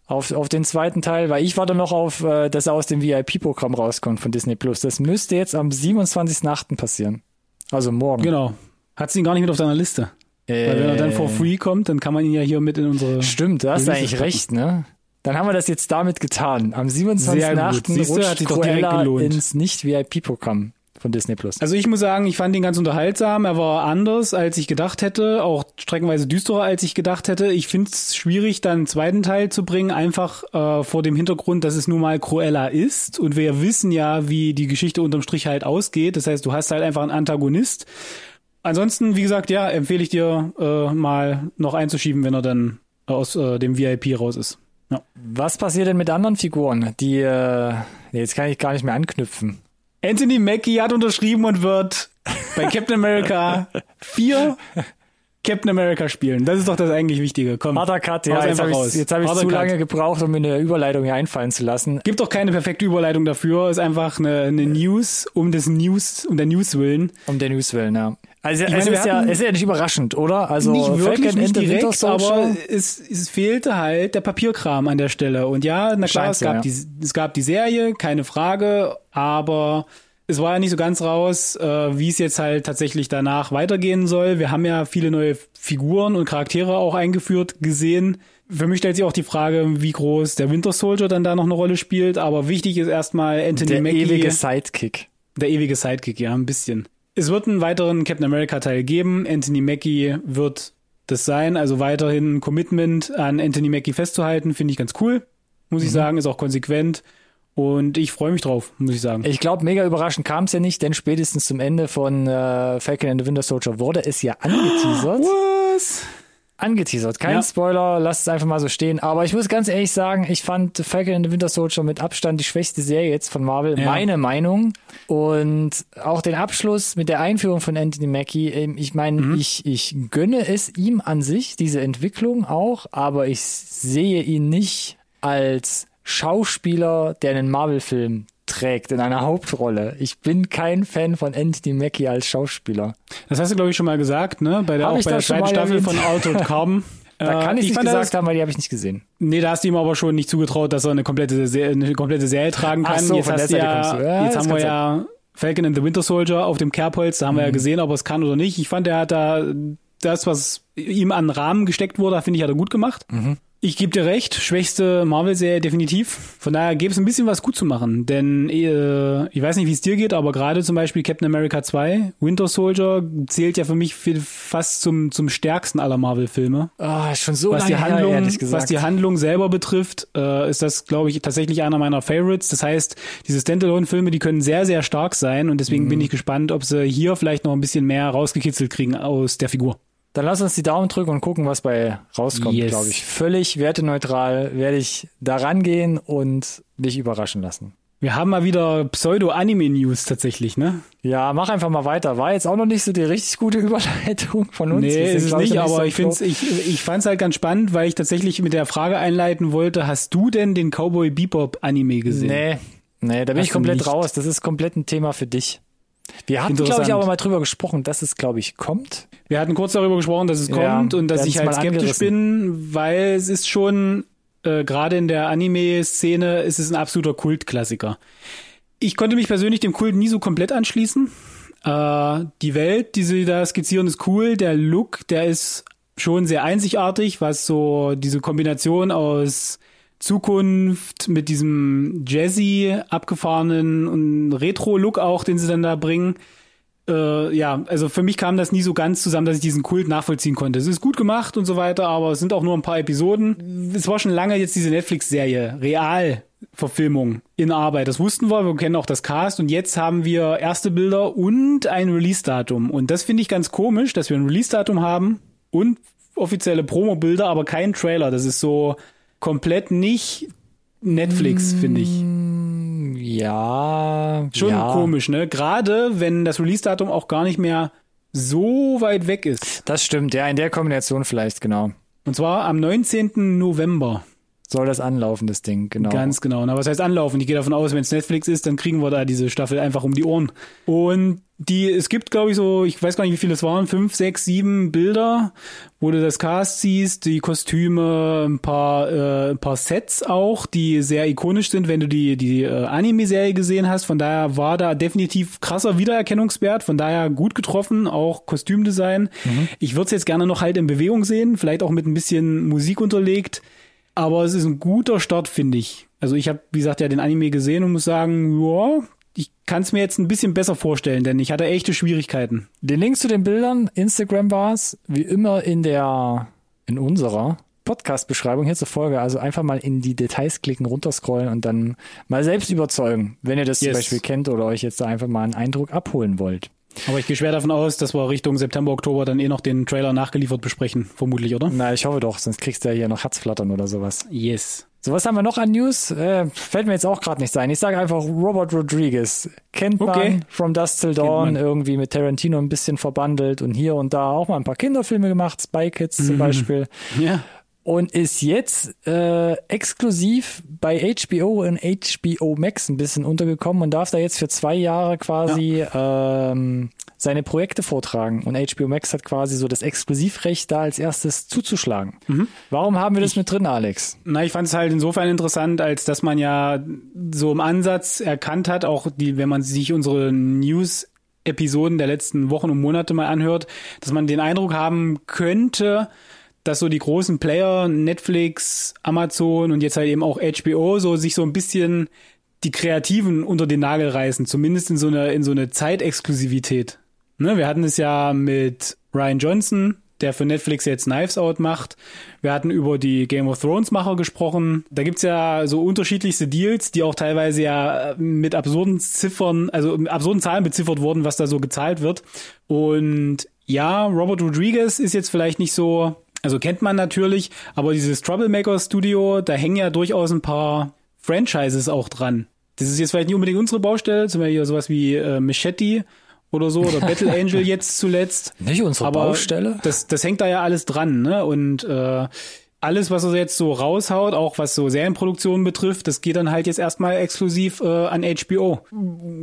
auf, auf den zweiten Teil, weil ich warte noch auf, äh, dass er aus dem VIP-Programm rauskommt von Disney Plus. Das müsste jetzt am 27.8. passieren. Also morgen. Genau. Hat sie ihn gar nicht mit auf deiner Liste. Weil wenn er dann for free kommt, dann kann man ihn ja hier mit in unsere. Stimmt, du hast Releases eigentlich packen. recht, ne? Dann haben wir das jetzt damit getan. Am Sehr gut. 27.8. Siehst du, hat rutscht sich doch direkt Cruella gelohnt. ins Nicht-VIP-Programm. Von Disney Plus. Also ich muss sagen, ich fand ihn ganz unterhaltsam. Er war anders, als ich gedacht hätte, auch streckenweise düsterer, als ich gedacht hätte. Ich finde es schwierig, dann einen zweiten Teil zu bringen, einfach äh, vor dem Hintergrund, dass es nun mal Cruella ist. Und wir wissen ja, wie die Geschichte unterm Strich halt ausgeht. Das heißt, du hast halt einfach einen Antagonist. Ansonsten, wie gesagt, ja, empfehle ich dir äh, mal noch einzuschieben, wenn er dann aus äh, dem VIP raus ist. Ja. Was passiert denn mit anderen Figuren, die äh, jetzt kann ich gar nicht mehr anknüpfen. Anthony Mackie hat unterschrieben und wird bei Captain America (laughs) 4 Captain America spielen. Das ist doch das eigentlich Wichtige. Komm. Harter Cut, ja, jetzt habe ich, jetzt hab ich zu Cut. lange gebraucht, um mir eine Überleitung hier einfallen zu lassen. Gibt doch keine perfekte Überleitung dafür. Ist einfach eine, eine News um des News, um der News willen. Um der News willen, ja. Also es, meine, ist ja, es ist ja nicht überraschend, oder? Also nicht wirklich, nicht direkt, aber es, es fehlte halt der Papierkram an der Stelle. Und ja, na klar, es gab, ja. die, es gab die Serie, keine Frage, aber es war ja nicht so ganz raus, äh, wie es jetzt halt tatsächlich danach weitergehen soll. Wir haben ja viele neue Figuren und Charaktere auch eingeführt gesehen. Für mich stellt sich auch die Frage, wie groß der Winter Soldier dann da noch eine Rolle spielt. Aber wichtig ist erstmal Anthony der Mackie. Der ewige Sidekick. Der ewige Sidekick, ja, ein bisschen. Es wird einen weiteren Captain America Teil geben. Anthony Mackie wird das sein. Also weiterhin ein Commitment an Anthony Mackie festzuhalten, finde ich ganz cool. Muss mhm. ich sagen, ist auch konsequent. Und ich freue mich drauf, muss ich sagen. Ich glaube, mega überraschend kam es ja nicht, denn spätestens zum Ende von äh, Falcon and the Winter Soldier wurde es ja angeteasert. (gasps) Was? Angeteasert. Kein ja. Spoiler, lasst es einfach mal so stehen. Aber ich muss ganz ehrlich sagen, ich fand Falcon and the Winter Soldier mit Abstand die schwächste Serie jetzt von Marvel. Ja. Meine Meinung. Und auch den Abschluss mit der Einführung von Anthony Mackie. Ähm, ich meine, mhm. ich, ich gönne es ihm an sich, diese Entwicklung auch, aber ich sehe ihn nicht als Schauspieler, der einen Marvel-Film trägt in einer (laughs) Hauptrolle. Ich bin kein Fan von Anthony Mackie als Schauspieler. Das hast du, glaube ich, schon mal gesagt, ne? Bei der, auch bei der zweiten Staffel von Altered (laughs) Carbon. Da kann ich, ich nicht gesagt das, haben, weil die habe ich nicht gesehen. Nee, da hast du ihm aber schon nicht zugetraut, dass er eine komplette, eine komplette Serie tragen kann. Ach so, jetzt hast ja, ja, jetzt haben wir ja Falcon and the Winter Soldier auf dem Kerbholz, da haben mhm. wir ja mhm. gesehen, ob er es kann oder nicht. Ich fand, er hat da das, was ihm an Rahmen gesteckt wurde, finde ich, hat er gut gemacht. Mhm. Ich gebe dir recht, schwächste Marvel-Serie definitiv. Von daher gäbe es ein bisschen was gut zu machen. Denn äh, ich weiß nicht, wie es dir geht, aber gerade zum Beispiel Captain America 2, Winter Soldier, zählt ja für mich fast zum, zum stärksten aller Marvel-Filme. Ah, oh, schon so was lange die Handlung, her, Was die Handlung selber betrifft, äh, ist das, glaube ich, tatsächlich einer meiner Favorites. Das heißt, diese Standalone-Filme, die können sehr, sehr stark sein. Und deswegen mhm. bin ich gespannt, ob sie hier vielleicht noch ein bisschen mehr rausgekitzelt kriegen aus der Figur. Dann lass uns die Daumen drücken und gucken, was bei rauskommt, yes. glaube ich. Völlig werteneutral werde ich da rangehen und mich überraschen lassen. Wir haben mal wieder Pseudo-Anime-News tatsächlich, ne? Ja, mach einfach mal weiter. War jetzt auch noch nicht so die richtig gute (laughs) Überleitung von uns. Nee, ist es nicht, aber so ich, find's, ich, ich fand's halt ganz spannend, weil ich tatsächlich mit der Frage einleiten wollte, hast du denn den Cowboy Bebop Anime gesehen? Nee, nee, da bin hast ich komplett raus. Das ist komplett ein Thema für dich. Wir hatten, glaube ich, aber mal drüber gesprochen, dass es, glaube ich, kommt. Wir hatten kurz darüber gesprochen, dass es ja, kommt und dass ich halt skeptisch bin, weil es ist schon, äh, gerade in der Anime-Szene, ist es ein absoluter Kultklassiker. Ich konnte mich persönlich dem Kult nie so komplett anschließen. Äh, die Welt, die sie da skizzieren, ist cool. Der Look, der ist schon sehr einzigartig, was so diese Kombination aus Zukunft mit diesem Jazzy abgefahrenen und Retro-Look auch, den sie dann da bringen. Äh, ja, also für mich kam das nie so ganz zusammen, dass ich diesen Kult nachvollziehen konnte. Es ist gut gemacht und so weiter, aber es sind auch nur ein paar Episoden. Es war schon lange jetzt diese Netflix-Serie, Real-Verfilmung in Arbeit. Das wussten wir, wir kennen auch das Cast und jetzt haben wir erste Bilder und ein Release-Datum. Und das finde ich ganz komisch, dass wir ein Release-Datum haben und offizielle Promo-Bilder, aber kein Trailer. Das ist so, komplett nicht Netflix, finde ich. Mm, ja. Schon ja. komisch, ne? Gerade wenn das Release-Datum auch gar nicht mehr so weit weg ist. Das stimmt, ja, in der Kombination vielleicht, genau. Und zwar am 19. November. Soll das anlaufen, das Ding, genau. Ganz genau. Na, was heißt anlaufen? Ich gehe davon aus, wenn es Netflix ist, dann kriegen wir da diese Staffel einfach um die Ohren. Und die, es gibt, glaube ich, so, ich weiß gar nicht, wie viele es waren, fünf, sechs, sieben Bilder, wo du das Cast siehst, die Kostüme, ein paar, äh, ein paar Sets auch, die sehr ikonisch sind, wenn du die, die äh, Anime-Serie gesehen hast. Von daher war da definitiv krasser Wiedererkennungswert, von daher gut getroffen, auch Kostümdesign. Mhm. Ich würde es jetzt gerne noch halt in Bewegung sehen, vielleicht auch mit ein bisschen Musik unterlegt. Aber es ist ein guter Start, finde ich. Also ich habe, wie gesagt, ja den Anime gesehen und muss sagen, ja, ich kann es mir jetzt ein bisschen besser vorstellen, denn ich hatte echte Schwierigkeiten. Den Link zu den Bildern, Instagram war es, wie immer in der, in unserer Podcast-Beschreibung hier zur Folge. Also einfach mal in die Details klicken, runterscrollen und dann mal selbst überzeugen, wenn ihr das yes. zum Beispiel kennt oder euch jetzt da einfach mal einen Eindruck abholen wollt. Aber ich gehe schwer davon aus, dass wir Richtung September, Oktober dann eh noch den Trailer nachgeliefert besprechen, vermutlich, oder? Na, ich hoffe doch, sonst kriegst du ja hier noch Herzflattern oder sowas. Yes. So, was haben wir noch an News? Äh, fällt mir jetzt auch gerade nicht sein. Ich sage einfach Robert Rodriguez. Kennt okay. man From Dust Till Dawn, irgendwie mit Tarantino ein bisschen verbandelt und hier und da auch mal ein paar Kinderfilme gemacht, Spy Kids zum mhm. Beispiel. Ja und ist jetzt äh, exklusiv bei HBO und HBO Max ein bisschen untergekommen und darf da jetzt für zwei Jahre quasi ja. ähm, seine Projekte vortragen. Und HBO Max hat quasi so das Exklusivrecht, da als erstes zuzuschlagen. Mhm. Warum haben wir das ich, mit drin, Alex? Na, ich fand es halt insofern interessant, als dass man ja so im Ansatz erkannt hat, auch die, wenn man sich unsere News Episoden der letzten Wochen und Monate mal anhört, dass man den Eindruck haben könnte, dass so die großen Player, Netflix, Amazon und jetzt halt eben auch HBO, so sich so ein bisschen die Kreativen unter den Nagel reißen, zumindest in so einer in so eine Zeitexklusivität. Ne, wir hatten es ja mit Ryan Johnson, der für Netflix jetzt Knives Out macht. Wir hatten über die Game of Thrones Macher gesprochen. Da gibt's ja so unterschiedlichste Deals, die auch teilweise ja mit absurden Ziffern, also absurden Zahlen beziffert wurden, was da so gezahlt wird. Und ja, Robert Rodriguez ist jetzt vielleicht nicht so also kennt man natürlich, aber dieses Troublemaker Studio, da hängen ja durchaus ein paar Franchises auch dran. Das ist jetzt vielleicht nicht unbedingt unsere Baustelle, zum Beispiel sowas wie äh, Machete oder so oder (laughs) Battle Angel jetzt zuletzt. Nicht unsere aber Baustelle? Das, das hängt da ja alles dran, ne? Und äh, alles, was er jetzt so raushaut, auch was so Serienproduktionen betrifft, das geht dann halt jetzt erstmal exklusiv äh, an HBO.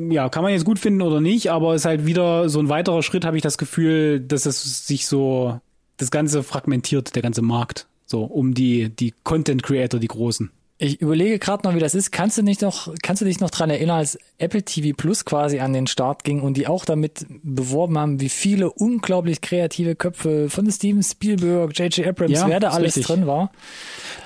Ja, kann man jetzt gut finden oder nicht, aber ist halt wieder so ein weiterer Schritt, habe ich das Gefühl, dass es sich so das Ganze fragmentiert, der ganze Markt, so um die, die Content Creator, die großen. Ich überlege gerade noch, wie das ist. Kannst du nicht noch, kannst du dich noch dran erinnern, als Apple TV Plus quasi an den Start ging und die auch damit beworben haben, wie viele unglaublich kreative Köpfe von Steven Spielberg, J.J. Abrams, ja, wer da alles richtig. drin war?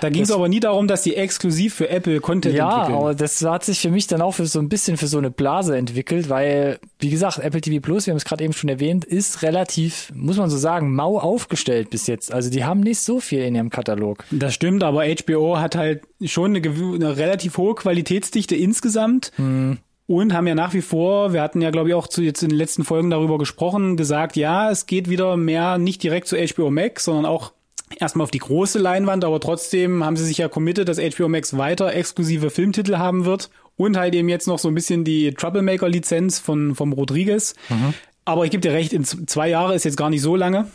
Da ging es aber nie darum, dass die exklusiv für Apple Content ja, entwickeln. Ja, aber das hat sich für mich dann auch für so ein bisschen für so eine Blase entwickelt, weil, wie gesagt, Apple TV Plus, wir haben es gerade eben schon erwähnt, ist relativ, muss man so sagen, mau aufgestellt bis jetzt. Also die haben nicht so viel in ihrem Katalog. Das stimmt, aber HBO hat halt schon eine, eine relativ hohe Qualitätsdichte insgesamt. Hm. Und haben ja nach wie vor, wir hatten ja, glaube ich, auch zu, jetzt in den letzten Folgen darüber gesprochen, gesagt, ja, es geht wieder mehr nicht direkt zu HBO Max, sondern auch erstmal auf die große Leinwand, aber trotzdem haben sie sich ja committed, dass HBO Max weiter exklusive Filmtitel haben wird und halt eben jetzt noch so ein bisschen die Troublemaker-Lizenz von vom Rodriguez. Mhm. Aber ich gebe dir recht, in zwei Jahre ist jetzt gar nicht so lange.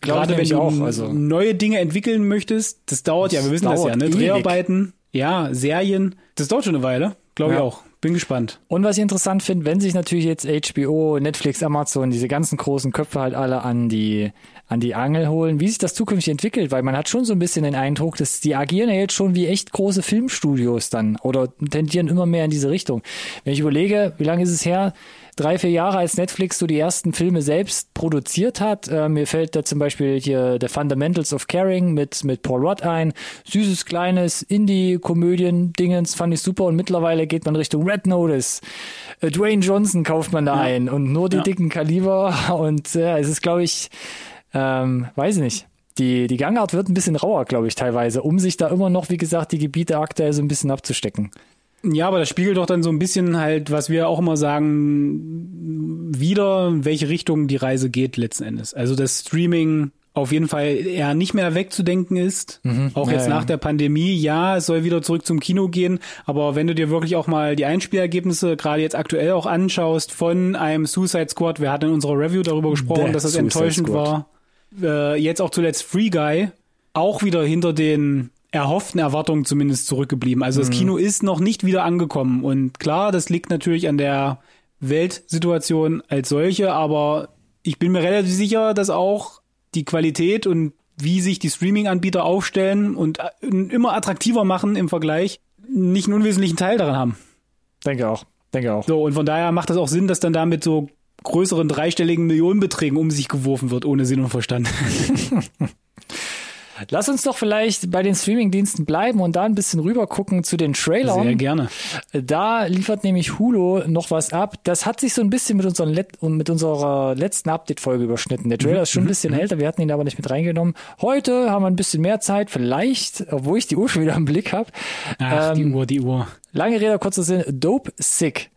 Gerade wenn du auch, also. neue Dinge entwickeln möchtest, das dauert das ja, wir wissen das ja, ne? Dreharbeiten, ja, Serien, das dauert schon eine Weile, glaube ja. ich auch. Bin gespannt. Und was ich interessant finde, wenn sich natürlich jetzt HBO, Netflix, Amazon, diese ganzen großen Köpfe halt alle an die an die Angel holen, wie sich das zukünftig entwickelt, weil man hat schon so ein bisschen den Eindruck, dass die agieren ja jetzt schon wie echt große Filmstudios dann oder tendieren immer mehr in diese Richtung. Wenn ich überlege, wie lange ist es her? Drei, vier Jahre, als Netflix so die ersten Filme selbst produziert hat. Äh, mir fällt da zum Beispiel hier The Fundamentals of Caring mit, mit Paul Rudd ein. Süßes, kleines Indie-Komödien-Dingens fand ich super und mittlerweile geht man Richtung Red Notice. Äh, Dwayne Johnson kauft man da ja. ein und nur die ja. dicken Kaliber und äh, es ist, glaube ich, ähm, weiß ich nicht. Die, die Gangart wird ein bisschen rauer, glaube ich, teilweise, um sich da immer noch, wie gesagt, die Gebiete aktuell so ein bisschen abzustecken. Ja, aber das spiegelt doch dann so ein bisschen halt, was wir auch immer sagen, wieder, in welche Richtung die Reise geht letzten Endes. Also das Streaming auf jeden Fall eher nicht mehr wegzudenken ist. Mhm. Auch jetzt ja, nach ja. der Pandemie. Ja, es soll wieder zurück zum Kino gehen. Aber wenn du dir wirklich auch mal die Einspielergebnisse gerade jetzt aktuell auch anschaust von einem Suicide Squad, wir hatten in unserer Review darüber gesprochen, The dass das Suicide enttäuschend Squad. war. Äh, jetzt auch zuletzt Free Guy. Auch wieder hinter den erhofften Erwartungen zumindest zurückgeblieben. Also das mhm. Kino ist noch nicht wieder angekommen. Und klar, das liegt natürlich an der Weltsituation als solche, aber ich bin mir relativ sicher, dass auch die Qualität und wie sich die Streaming-Anbieter aufstellen und äh, immer attraktiver machen im Vergleich, nicht einen unwesentlichen Teil daran haben. Denke auch. Denke auch. So, und von daher macht das auch Sinn, dass dann damit so größeren dreistelligen Millionenbeträgen um sich geworfen wird, ohne Sinn und Verstand. (laughs) Lass uns doch vielleicht bei den Streamingdiensten bleiben und da ein bisschen rüber gucken zu den Trailern. Sehr gerne. Da liefert nämlich Hulu noch was ab. Das hat sich so ein bisschen mit, unseren Let mit unserer letzten Update-Folge überschnitten. Der Trailer ist schon ein bisschen älter, wir hatten ihn aber nicht mit reingenommen. Heute haben wir ein bisschen mehr Zeit, vielleicht, obwohl ich die Uhr schon wieder im Blick habe. Ach, die Uhr, die Uhr. Lange Rede, kurzer Sinn. Dope Sick.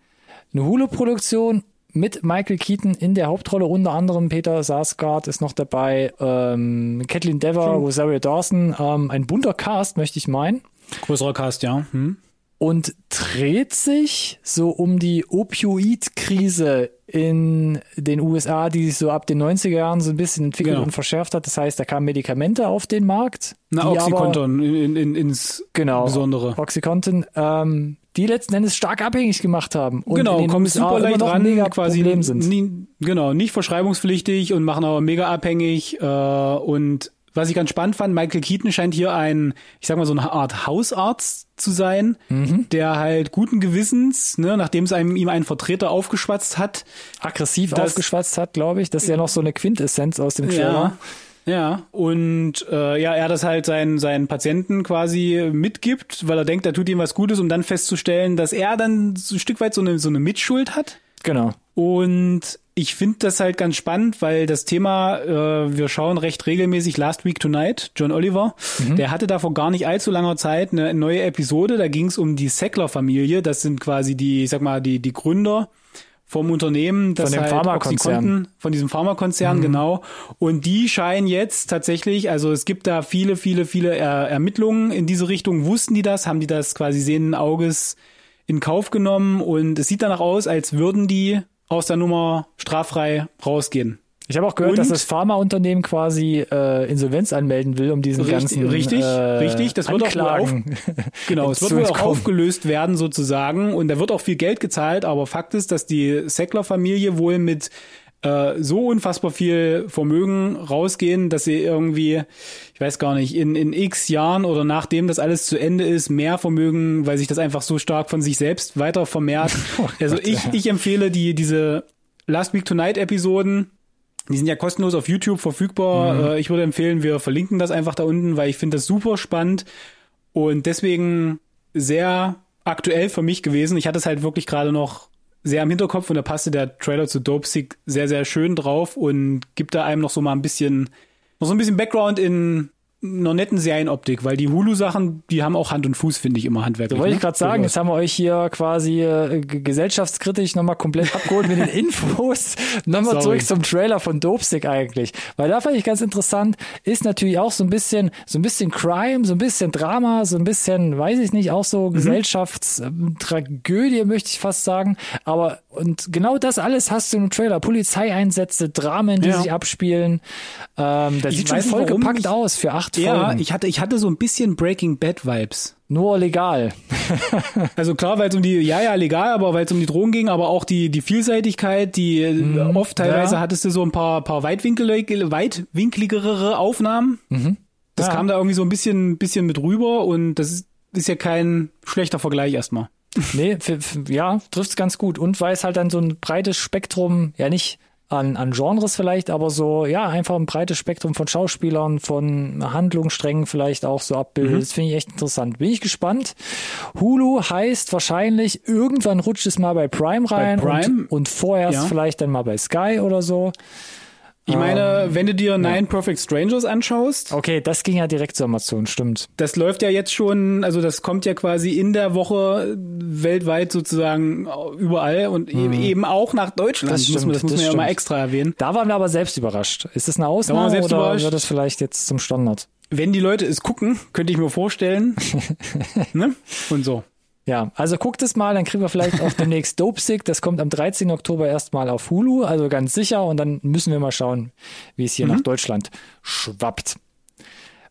Eine Hulu-Produktion mit Michael Keaton in der Hauptrolle, unter anderem Peter Sarsgaard ist noch dabei, ähm, Kathleen Dever, Rosario Dawson, ähm, ein bunter Cast, möchte ich meinen. Größerer Cast, ja. Hm. Und dreht sich so um die Opioid-Krise in den USA, die sich so ab den 90er Jahren so ein bisschen entwickelt Genau. und verschärft hat. Das heißt, da kamen Medikamente auf den Markt. Na, die aber- Oxycontin in, in, ins genau, Besondere. Oxycontin, ähm, die letzten Endes stark abhängig gemacht haben. Und genau, kommen USA super leicht ran, mega quasi Problem sind. Nie, genau, nicht verschreibungspflichtig und machen aber mega abhängig. Äh, und was ich ganz spannend fand, Michael Keaton scheint hier ein, ich sag mal, so eine Art Hausarzt zu sein, Mhm. der halt guten Gewissens, ne, nachdem es einem ihm ein Vertreter aufgeschwatzt hat, aggressiv aufgeschwatzt hat, glaube ich. Das ist ja noch so eine Quintessenz aus dem Trailer. Ja. Ja, und äh, ja, er das halt seinen, seinen Patienten quasi mitgibt, weil er denkt, er tut ihm was Gutes, um dann festzustellen, dass er dann so ein Stück weit so eine, so eine Mitschuld hat. Genau. Und ich finde das halt ganz spannend, weil das Thema, äh, wir schauen recht regelmäßig Last Week Tonight, John Oliver, der hatte da vor gar nicht allzu langer Zeit eine neue Episode, da ging es um die Sackler-Familie, das sind quasi die, ich sag mal, die, die Gründer vom Unternehmen, das dem halt Pharmakonzern. Von diesem Pharmakonzern, genau. Und die scheinen jetzt tatsächlich, also es gibt da viele, viele, viele er Ermittlungen in diese Richtung. Wussten die das? Haben die das quasi sehenden Auges in Kauf genommen? Und es sieht danach aus, als würden die aus der Nummer straffrei rausgehen. Ich habe auch gehört, Und- dass das Pharmaunternehmen quasi äh, Insolvenz anmelden will, um diesen Richtig, ganzen richtig, äh, richtig. Das wird auch wohl Anklagen. (laughs) Genau, es wird wohl auch aufgelöst werden sozusagen. Und da wird auch viel Geld gezahlt, aber Fakt ist, dass die Sackler-Familie wohl mit äh, so unfassbar viel Vermögen rausgehen, dass sie irgendwie, ich weiß gar nicht, in, in x Jahren oder nachdem das alles zu Ende ist, mehr Vermögen, weil sich das einfach so stark von sich selbst weiter vermehrt. (laughs) also ich, ich empfehle die, diese Last Week Tonight Episoden, die sind ja kostenlos auf YouTube verfügbar. Äh, Ich würde empfehlen, wir verlinken das einfach da unten, weil ich finde das super spannend und deswegen sehr aktuell für mich gewesen. Ich hatte es halt wirklich gerade noch sehr im Hinterkopf und da passte der Trailer zu Dope Sick sehr, sehr schön drauf und gibt da einem noch so mal ein bisschen, noch so ein bisschen Background in einer netten Serienoptik, weil die Hulu-Sachen, die haben auch Hand und Fuß, finde ich immer handwerklich. Da wollte ne? ich gerade sagen, jetzt haben wir euch hier quasi äh, gesellschaftskritisch nochmal komplett (laughs) abgeholt mit den Infos. nochmal zurück zum Trailer von Dopesick eigentlich. Weil da fand ich ganz interessant, ist natürlich auch so ein bisschen, so ein bisschen Crime, so ein bisschen Drama, so ein bisschen, weiß ich nicht, auch Mhm. so Gesellschaftstragödie, möchte ich fast sagen. Aber, und genau das alles hast du im Trailer. Polizeieinsätze, Dramen, die Ja. sich abspielen. Ähm, das Ich sieht schon vollgepackt aus für acht Ja, Folgen. ich hatte, ich hatte so ein bisschen Breaking Bad Vibes. Nur legal. (laughs) Also klar, weil es um die, ja, ja, legal, aber weil es um die Drogen ging, aber auch die, die Vielseitigkeit, die äh, oft teilweise ja. hattest du so ein paar, paar weitwinkelige, weitwinkligere Aufnahmen. Das Ja. kam da irgendwie so ein bisschen, bisschen mit rüber und das ist, ist ja kein schlechter Vergleich erstmal. Nee, ja, trifft's ganz gut. Und weil es halt dann so ein breites Spektrum, ja nicht an, an Genres vielleicht, aber so, ja, einfach ein breites Spektrum von Schauspielern, von Handlungssträngen vielleicht auch so abbildet. Das finde ich echt interessant. Bin ich gespannt. Hulu heißt wahrscheinlich, irgendwann rutscht es mal bei Prime rein Prime? Und, und vorerst Ja. vielleicht dann mal bei Sky oder so. Ich meine, wenn du dir Nine Perfect Strangers anschaust, Okay, das ging ja direkt zu Amazon, stimmt. das läuft ja jetzt schon, also das kommt ja quasi in der Woche weltweit sozusagen überall und eben- eben auch nach Deutschland. Das muss man, stimmt, das muss das man ja mal extra erwähnen. Da waren wir aber selbst überrascht. Ist das eine Ausnahme selbst oder wird das vielleicht jetzt zum Standard? Wenn die Leute es gucken, könnte ich mir vorstellen. (laughs) ne? Und so. Ja, also guckt es mal, dann kriegen wir vielleicht auch demnächst (laughs) Dope Sick. Das kommt am 13. Oktober erstmal auf Hulu, also ganz sicher. Und dann müssen wir mal schauen, wie es hier nach Deutschland schwappt.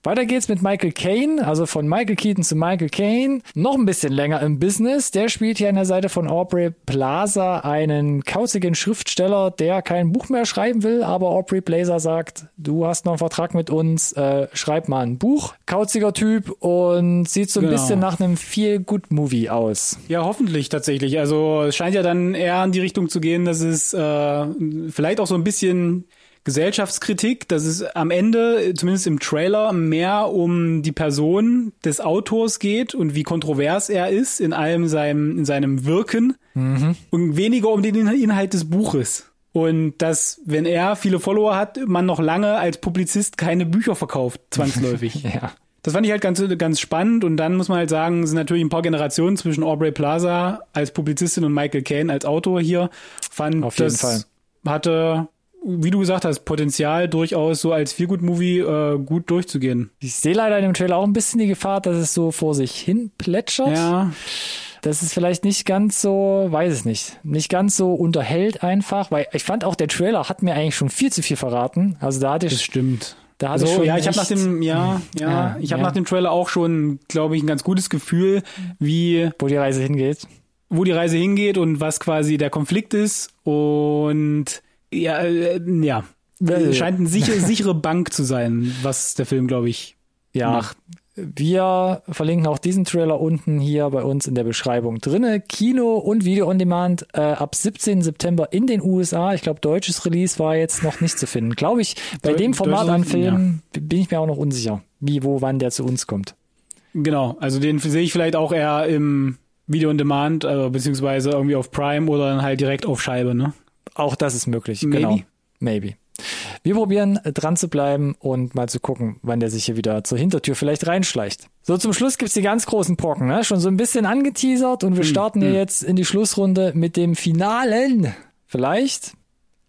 Weiter geht's mit Michael Caine, also von Michael Keaton zu Michael Caine. Noch ein bisschen länger im Business. Der spielt hier an der Seite von Aubrey Plaza einen kauzigen Schriftsteller, der kein Buch mehr schreiben will, aber Aubrey Plaza sagt, du hast noch einen Vertrag mit uns, äh, schreib mal ein Buch. Kauziger Typ und sieht so ein Genau. bisschen nach einem Feel-Good-Movie aus. Ja, hoffentlich tatsächlich. Also es scheint ja dann eher in die Richtung zu gehen, dass es äh, vielleicht auch so ein bisschen Gesellschaftskritik, dass es am Ende, zumindest im Trailer, mehr um die Person des Autors geht und wie kontrovers er ist in allem seinem, in seinem Wirken mhm. und weniger um den Inhalt des Buches. Und dass, wenn er viele Follower hat, man noch lange als Publizist keine Bücher verkauft, zwangsläufig. (laughs) ja. Das fand ich halt ganz, ganz spannend und dann muss man halt sagen, sind natürlich ein paar Generationen zwischen Aubrey Plaza als Publizistin und Michael Caine als Autor hier. Fand Auf jeden das Fall. hatte wie du gesagt hast, Potenzial durchaus so als Feelgood-Movie äh, gut durchzugehen. Ich sehe leider in dem Trailer auch ein bisschen die Gefahr, dass es so vor sich hin plätschert. Ja. Das ist vielleicht nicht ganz so, weiß es nicht, nicht ganz so unterhält einfach, weil ich fand auch der Trailer hat mir eigentlich schon viel zu viel verraten. Also da hatte ich Das stimmt. Da hatte also, ich schon ja, ich habe nach dem, ja, ja, Ja, ich habe ja. nach dem Trailer auch schon, glaube ich, ein ganz gutes Gefühl, wie wo die Reise hingeht. wo die Reise hingeht und was quasi der Konflikt ist und ja, äh, ja, Äh. scheint eine sichere, (laughs) sichere Bank zu sein, was der Film, glaube ich, Ja. macht. Wir verlinken auch diesen Trailer unten hier bei uns in der Beschreibung drinne. Kino und Video on Demand äh, ab 17. September in den USA. Ich glaube, deutsches Release war jetzt noch nicht zu finden. Glaube ich, bei Deu- dem Format an Filmen bin ich mir auch noch unsicher, wie, wo, wann der zu uns kommt. Genau, also den sehe ich vielleicht auch eher im Video on Demand, äh, beziehungsweise irgendwie auf Prime oder dann halt direkt auf Scheibe, ne? Auch das ist möglich. Maybe. Genau. Maybe. Wir probieren äh, dran zu bleiben und mal zu gucken, wann der sich hier wieder zur Hintertür vielleicht reinschleicht. So, zum Schluss gibt's die ganz großen Brocken, ne? Schon so ein bisschen angeteasert und wir starten hier jetzt in die Schlussrunde mit dem finalen, vielleicht,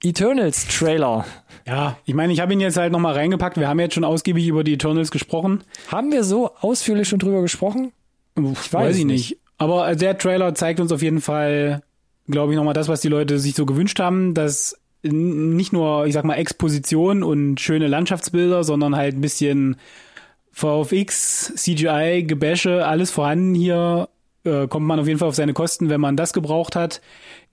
Eternals Trailer. Ja, ich meine, ich habe ihn jetzt halt nochmal reingepackt. Wir haben jetzt schon ausgiebig über die Eternals gesprochen. Haben wir so ausführlich schon drüber gesprochen? Ich weiß weiß ich es nicht. Aber der Trailer zeigt uns auf jeden Fall, glaube ich, nochmal das, was die Leute sich so gewünscht haben, dass nicht nur, ich sag mal, Exposition und schöne Landschaftsbilder, sondern halt ein bisschen VFX, CGI, Gebäsche, alles vorhanden hier. Äh, kommt man auf jeden Fall auf seine Kosten, wenn man das gebraucht hat.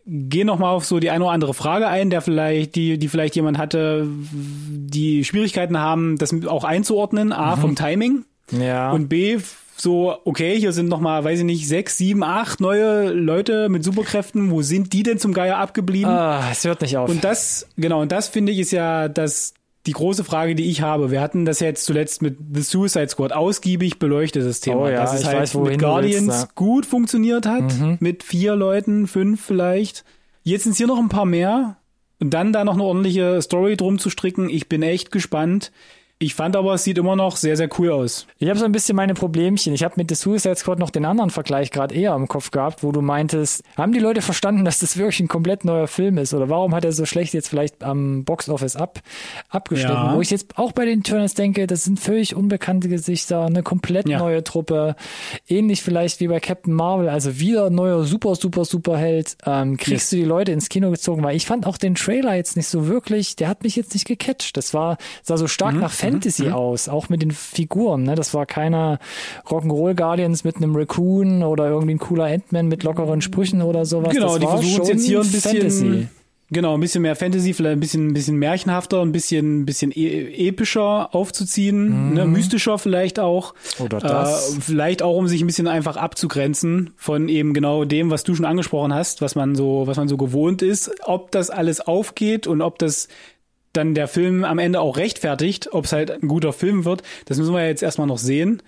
Geh noch mal auf so die eine oder andere Frage ein, der vielleicht, die, die vielleicht jemand hatte, die Schwierigkeiten haben, das auch einzuordnen. A, vom Timing. Ja. Und B, so, okay, hier sind noch mal, weiß ich nicht, sechs, sieben, acht neue Leute mit Superkräften. Wo sind die denn zum Geier abgeblieben? ah, es hört nicht auf. Und das, genau, und das finde ich ist ja das, die große Frage, die ich habe. Wir hatten das jetzt zuletzt mit The Suicide Squad ausgiebig beleuchtet, das Thema. Oh ja, dass es ich halt weiß, mit Guardians willst, ja. gut funktioniert hat, mit vier Leuten, fünf vielleicht. Jetzt sind es hier noch ein paar mehr. Und dann da noch eine ordentliche Story drum zu stricken. Ich bin echt gespannt. Ich fand aber, es sieht immer noch sehr, sehr cool aus. Ich habe so ein bisschen meine Problemchen. Ich habe mit The Suicide Squad noch den anderen Vergleich gerade eher im Kopf gehabt, wo du meintest, haben die Leute verstanden, dass das wirklich ein komplett neuer Film ist? Oder warum hat er so schlecht jetzt vielleicht am Boxoffice ab, abgeschnitten? Ja. Wo ich jetzt auch bei den Turners denke, das sind völlig unbekannte Gesichter, eine komplett Ja. neue Truppe. Ähnlich vielleicht wie bei Captain Marvel, also wieder ein neuer super, super, super Held. Ähm, kriegst Yes. du die Leute ins Kino gezogen? Weil ich fand auch den Trailer jetzt nicht so wirklich, der hat mich jetzt nicht gecatcht. Das war, sah so stark nach Fantasy aus, auch mit den Figuren. Ne? Das war keiner Rock'n'Roll Guardians mit einem Raccoon oder irgendwie ein cooler Ant-Man mit lockeren Sprüchen oder sowas. Genau, das die versuchen es jetzt hier ein bisschen, Fantasy. genau, ein bisschen mehr Fantasy, vielleicht ein bisschen, ein bisschen märchenhafter, ein bisschen, ein bisschen e epischer aufzuziehen, ne, mystischer vielleicht auch. Oder das. Äh, vielleicht auch, um sich ein bisschen einfach abzugrenzen von eben genau dem, was du schon angesprochen hast, was man so, was man so gewohnt ist. Ob das alles aufgeht und ob das dann der Film am Ende auch rechtfertigt, ob es halt ein guter Film wird, das müssen wir jetzt erstmal noch sehen.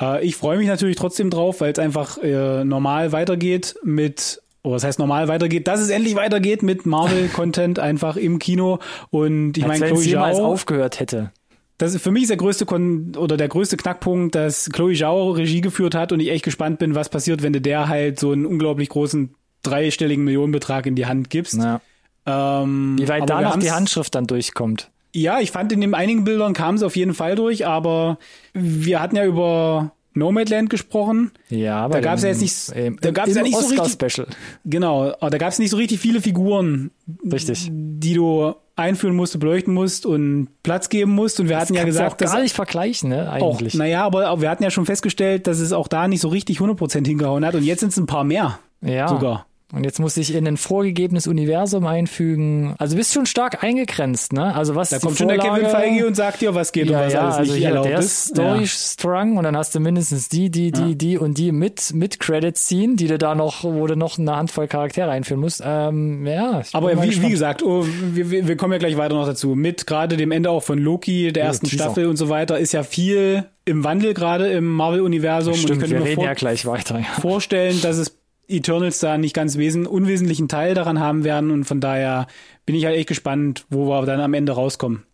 Äh, ich freue mich natürlich trotzdem drauf, weil es einfach äh, normal weitergeht mit, oder was heißt normal weitergeht, dass es endlich weitergeht mit Marvel-Content (laughs) einfach im Kino. Und ich meine, Chloe Zhao, aufgehört hätte. das ist für mich ist der größte Kon oder der größte Knackpunkt, dass Chloe Zhao Regie geführt hat und ich echt gespannt bin, was passiert, wenn du der halt so einen unglaublich großen dreistelligen Millionenbetrag in die Hand gibst. Ja. Ähm, Wie weit da noch die Handschrift dann durchkommt. ja, ich fand in den einigen Bildern kam es auf jeden Fall durch, aber wir hatten ja über Nomadland gesprochen. Ja, aber Da gab's ja jetzt nicht- da gab's ja nicht so richtig- Special. Genau, aber da gab es nicht so richtig viele Figuren, Richtig. die du einführen musst, beleuchten musst und Platz geben musst. Und wir hatten ja gesagt, dass gar nicht vergleichen, ne? auch, Eigentlich. naja, aber wir hatten ja schon festgestellt, dass es auch da nicht so richtig 100% hingehauen hat. Und jetzt sind es ein paar mehr ja. sogar. Und jetzt muss ich in ein vorgegebenes Universum einfügen. Also bist schon stark eingegrenzt, ne? Also was Da kommt schon der Vorlage, Kevin Feige und sagt dir, was geht ja, und was ja, alles also nicht erlaubt der ist. Story Ja. Strang und dann hast du mindestens die, die, die, die und die mit, mit Credits ziehen, die du da noch, wo du noch eine Handvoll Charaktere einführen musst. Ähm, ja, Aber wie, wie gesagt, oh, wir, wir wir kommen ja gleich weiter noch dazu. Mit gerade dem Ende auch von Loki, der ersten. Staffel und so weiter, ist ja viel im Wandel gerade im Marvel-Universum. Und ich Stimmt, könnte wir mir reden vor ja gleich weiter. Ja. vorstellen, dass es Eternals da nicht ganz wesen, unwesentlichen Teil daran haben werden. Und von daher bin ich halt echt gespannt, wo wir dann am Ende rauskommen.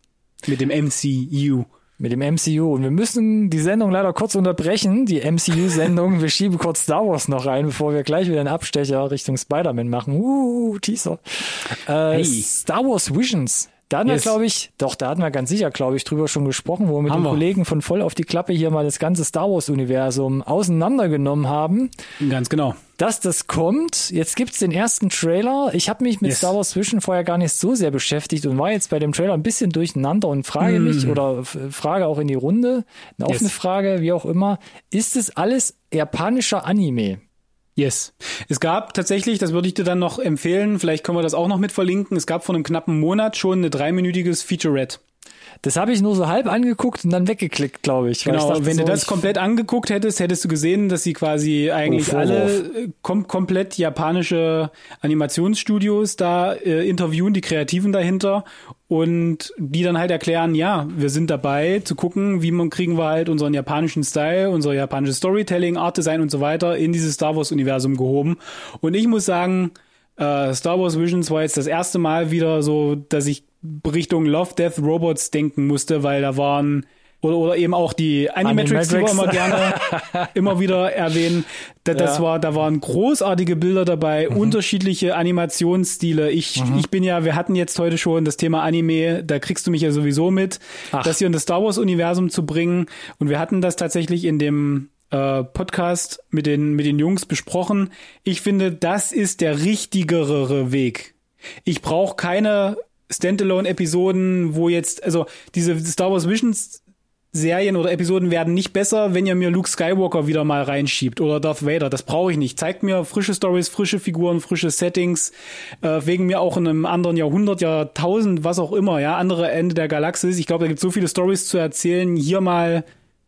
Mit dem MCU. Mit dem MCU. Und wir müssen die Sendung leider kurz unterbrechen, die MCU-Sendung. wir schieben kurz Star Wars noch rein, bevor wir gleich wieder einen Abstecher Richtung Spider-Man machen. Uh, Teaser. Äh, Hey. Star Wars Visions. Da hatten Yes. wir, glaube ich, doch, da hatten wir ganz sicher, glaube ich, drüber schon gesprochen, wo wir mit Haben den wir. Kollegen von Voll auf die Klappe hier mal das ganze Star Wars-Universum auseinandergenommen haben. Ganz genau. Dass das kommt, jetzt gibt's den ersten Trailer. Ich habe mich mit Yes. Star Wars vorher gar nicht so sehr beschäftigt und war jetzt bei dem Trailer ein bisschen durcheinander und frage mich oder frage auch in die Runde, eine offene Yes. Frage, wie auch immer, ist es alles japanischer Anime? Yes. Es gab tatsächlich, das würde ich dir dann noch empfehlen, vielleicht können wir das auch noch mit verlinken, es gab vor einem knappen Monat schon eine dreiminütiges Featurette. Das habe ich nur so halb angeguckt und dann weggeklickt, glaube ich. ich Genau, dachte wenn so, du das ich- komplett angeguckt hättest, hättest du gesehen, dass sie quasi eigentlich Oh, alle äh, kom komplett japanische Animationsstudios da äh, interviewen, die Kreativen dahinter und die dann halt erklären, ja, wir sind dabei zu gucken, wie man kriegen wir halt unseren japanischen Style, unser japanisches Storytelling, Art Design und so weiter in dieses Star Wars Universum gehoben. Und ich muss sagen, äh, Star Wars Visions war jetzt das erste Mal wieder so, dass ich Richtung Love, Death, Robots denken musste, weil da waren oder, oder eben auch die Animatrix, die wir Animatrix. immer gerne (laughs) immer wieder erwähnen. Da, das Ja. Mhm. war, da waren großartige Bilder dabei, unterschiedliche Animationsstile. Ich, ich bin ja, wir hatten jetzt heute schon das Thema Anime, da kriegst du mich ja sowieso mit, Ach. das hier in das Star Wars Universum zu bringen. Und wir hatten das tatsächlich in dem äh, Podcast mit den, mit den Jungs besprochen. Ich finde, das ist der richtigere Weg. Ich brauche keine Standalone-Episoden, wo jetzt, also diese Star Wars Visions Serien oder Episoden werden nicht besser, wenn ihr mir Luke Skywalker wieder mal reinschiebt oder Darth Vader. Das brauche ich nicht. Zeigt mir frische Stories, frische Figuren, frische Settings, äh, wegen mir auch in einem anderen Jahrhundert, Jahrtausend, was auch immer, ja, andere Ende der Galaxis. Ich glaube, da gibt so viele Stories zu erzählen. Hier mal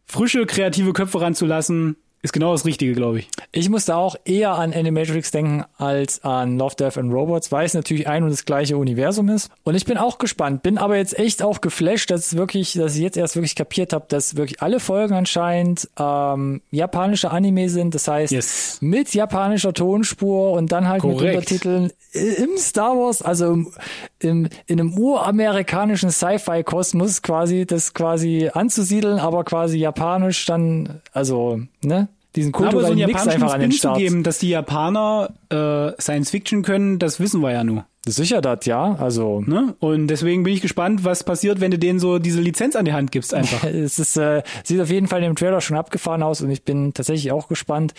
frische, kreative Köpfe ranzulassen, ist genau das Richtige, glaube ich. Ich musste auch eher an Animatrix denken als an Love, Death and Robots, weil es natürlich ein und das gleiche Universum ist. Und ich bin auch gespannt, bin aber jetzt echt auch geflasht, dass wirklich, dass ich jetzt erst wirklich kapiert habe, dass wirklich alle Folgen anscheinend ähm, japanische Anime sind. Das heißt, Yes. mit japanischer Tonspur und dann halt mit Korrekt. Untertiteln im Star Wars, also im, im, in einem uramerikanischen Sci-Fi-Kosmos quasi, das quasi anzusiedeln, aber quasi japanisch dann, also, ne? Diesen Aber so einen kulturellen Mix einfach an den Spin zu Start. geben, dass die Japaner äh, Science Fiction können, das wissen wir ja nur. Sicher das, ja. Also Ne? Und deswegen bin ich gespannt, was passiert, wenn du denen so diese Lizenz an die Hand gibst einfach. (laughs) es ist, äh, sieht auf jeden Fall in dem Trailer schon abgefahren aus und ich bin tatsächlich auch gespannt.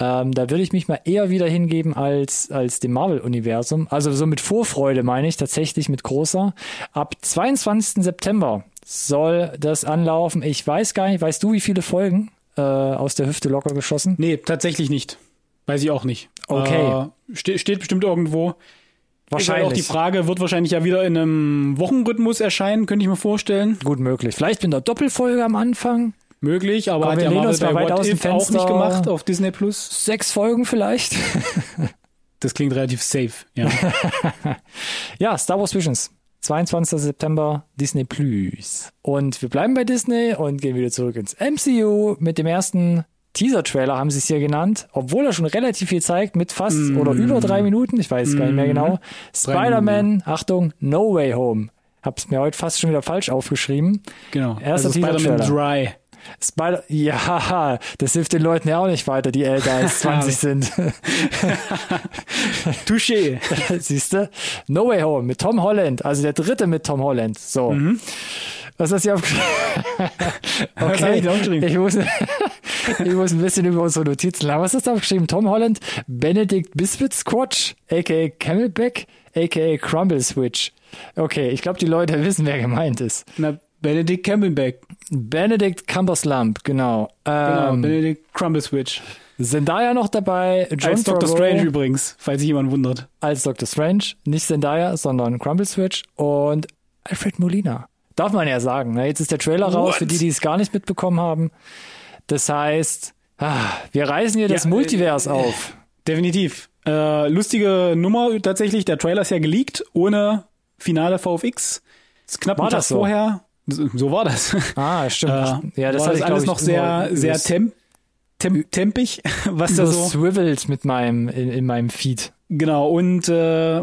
Ähm, da würde ich mich mal eher wieder hingeben als, als dem Marvel-Universum. Also so mit Vorfreude meine ich, tatsächlich mit großer. Ab 22. September soll das anlaufen. Ich weiß gar nicht, weißt du, wie viele Folgen äh, aus der Hüfte locker geschossen? Nee, tatsächlich nicht. Weiß ich auch nicht. Okay. Äh, ste steht bestimmt irgendwo. Ist halt Wahrscheinlich. auch die Frage, wird wahrscheinlich ja wieder in einem Wochenrhythmus erscheinen, könnte ich mir vorstellen. Gut möglich. Vielleicht mit einer Doppelfolge am Anfang. Möglich, aber Komm, hat ja Marvel bei weit What aus If auch Fenster. nicht gemacht auf Disney Plus. Sechs Folgen vielleicht. Das klingt relativ safe, ja. (laughs) Ja, Star Wars Visions. 22. September, Disney Plus. Und wir bleiben bei Disney und gehen wieder zurück ins MCU mit dem ersten Teaser-Trailer, haben sie es hier genannt, obwohl er schon relativ viel zeigt, mit fast oder über drei Minuten, ich weiß gar nicht mehr genau. Spider-Man, Achtung, No Way Home. Hab's mir heute fast schon wieder falsch aufgeschrieben. genau. Erster also Spider-Man Teaser-Trailer. Dry. Spider, ja, (laughs) das hilft den Leuten ja auch nicht weiter, die älter als (laughs) 20 sind. (laughs) Touché. Siehst du? No Way Home mit Tom Holland, also der dritte mit Tom Holland. So. Mhm. Was hast du hier aufgeschrieben? Hab ich? Ich muss, ich muss ein bisschen über unsere Notizen haben. Was hast du aufgeschrieben? Tom Holland, Benedict Biscuit Squatch, aka Camelback, aka Crumble Switch. Okay, ich glaube, die Leute wissen, wer gemeint ist. Na, Benedict Camelback. Benedict Cumberslump, genau. Genau, Ähm, Benedict Crumble Switch. Zendaya noch dabei, John Als Dr. Strange übrigens, falls sich jemand wundert. als Dr. Strange, nicht Zendaya, sondern Crumble Switch und Alfred Molina. Darf man ja sagen. Ne? Jetzt ist der Trailer raus, What? für die, die es gar nicht mitbekommen haben. Das heißt, ah, wir reißen hier das Ja, Multiverse äh, auf. Definitiv. Äh, lustige Nummer tatsächlich. Der Trailer ist ja geleakt, ohne finale VFX. Ist knapp War das so? vorher. So war das. Ah, stimmt. Äh, ja, das war das ich, alles ich, noch sehr, sehr temp, temp, tempig, (laughs) was da so. überswivelt mit meinem, in, in meinem Feed. Genau, und äh,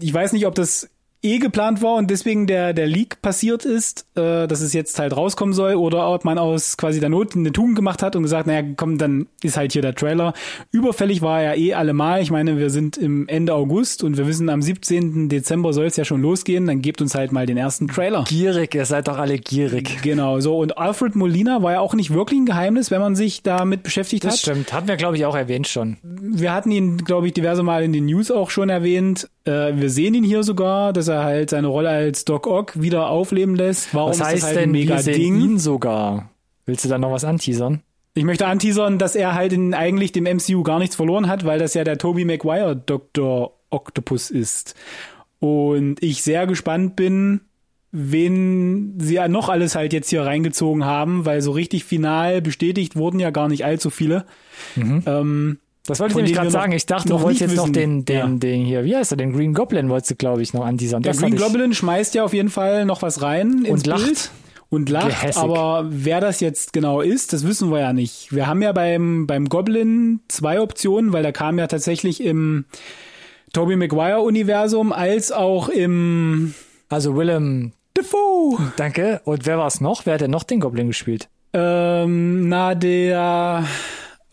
ich weiß nicht, ob das eh geplant war und deswegen der, der Leak passiert ist, äh, dass es jetzt halt rauskommen soll, oder ob man aus quasi der Not eine Tugend gemacht hat und gesagt, naja, komm, dann ist halt hier der Trailer. Überfällig war er ja eh allemal. Ich meine, wir sind im Ende August und wir wissen, am 17. Dezember soll es ja schon losgehen, dann gebt uns halt mal den ersten Trailer. Gierig, ihr seid doch alle gierig. Genau, so. Und Alfred Molina war ja auch nicht wirklich ein Geheimnis, wenn man sich damit beschäftigt Das hat. stimmt. Hatten wir, glaube ich, auch erwähnt schon. Wir hatten ihn, glaube ich, diverse Mal in den News auch schon erwähnt. Äh, wir sehen ihn hier sogar, dass er halt seine Rolle als Doc Ock wieder aufleben lässt. Warum Was ist heißt das halt denn, ein mega wir sehen Ding? ihn sogar? Willst du da noch was anteasern? Ich möchte anteasern, dass er halt in eigentlich dem MCU gar nichts verloren hat, weil das ja der Tobey Maguire Dr. Octopus ist. Und ich sehr gespannt bin, wen sie ja noch alles halt jetzt hier reingezogen haben, weil so richtig final bestätigt wurden ja gar nicht allzu viele. Ähm, Das wollte ich nämlich gerade sagen. Ich dachte, du wolltest jetzt noch den, den, Ja. den hier, wie heißt er, den Green Goblin wolltest du, glaube ich, noch anteasern. Der Das Green Goblin schmeißt ja auf jeden Fall noch was rein ins Und lacht. Bild und lacht, Gehässig. aber wer das jetzt genau ist, das wissen wir ja nicht. Wir haben ja beim beim Goblin zwei Optionen, weil der kam ja tatsächlich im Tobey Maguire Universum als auch im Also Willem, Defoe. danke. Und wer war es noch? Wer hat denn noch den Goblin gespielt? Ähm, na der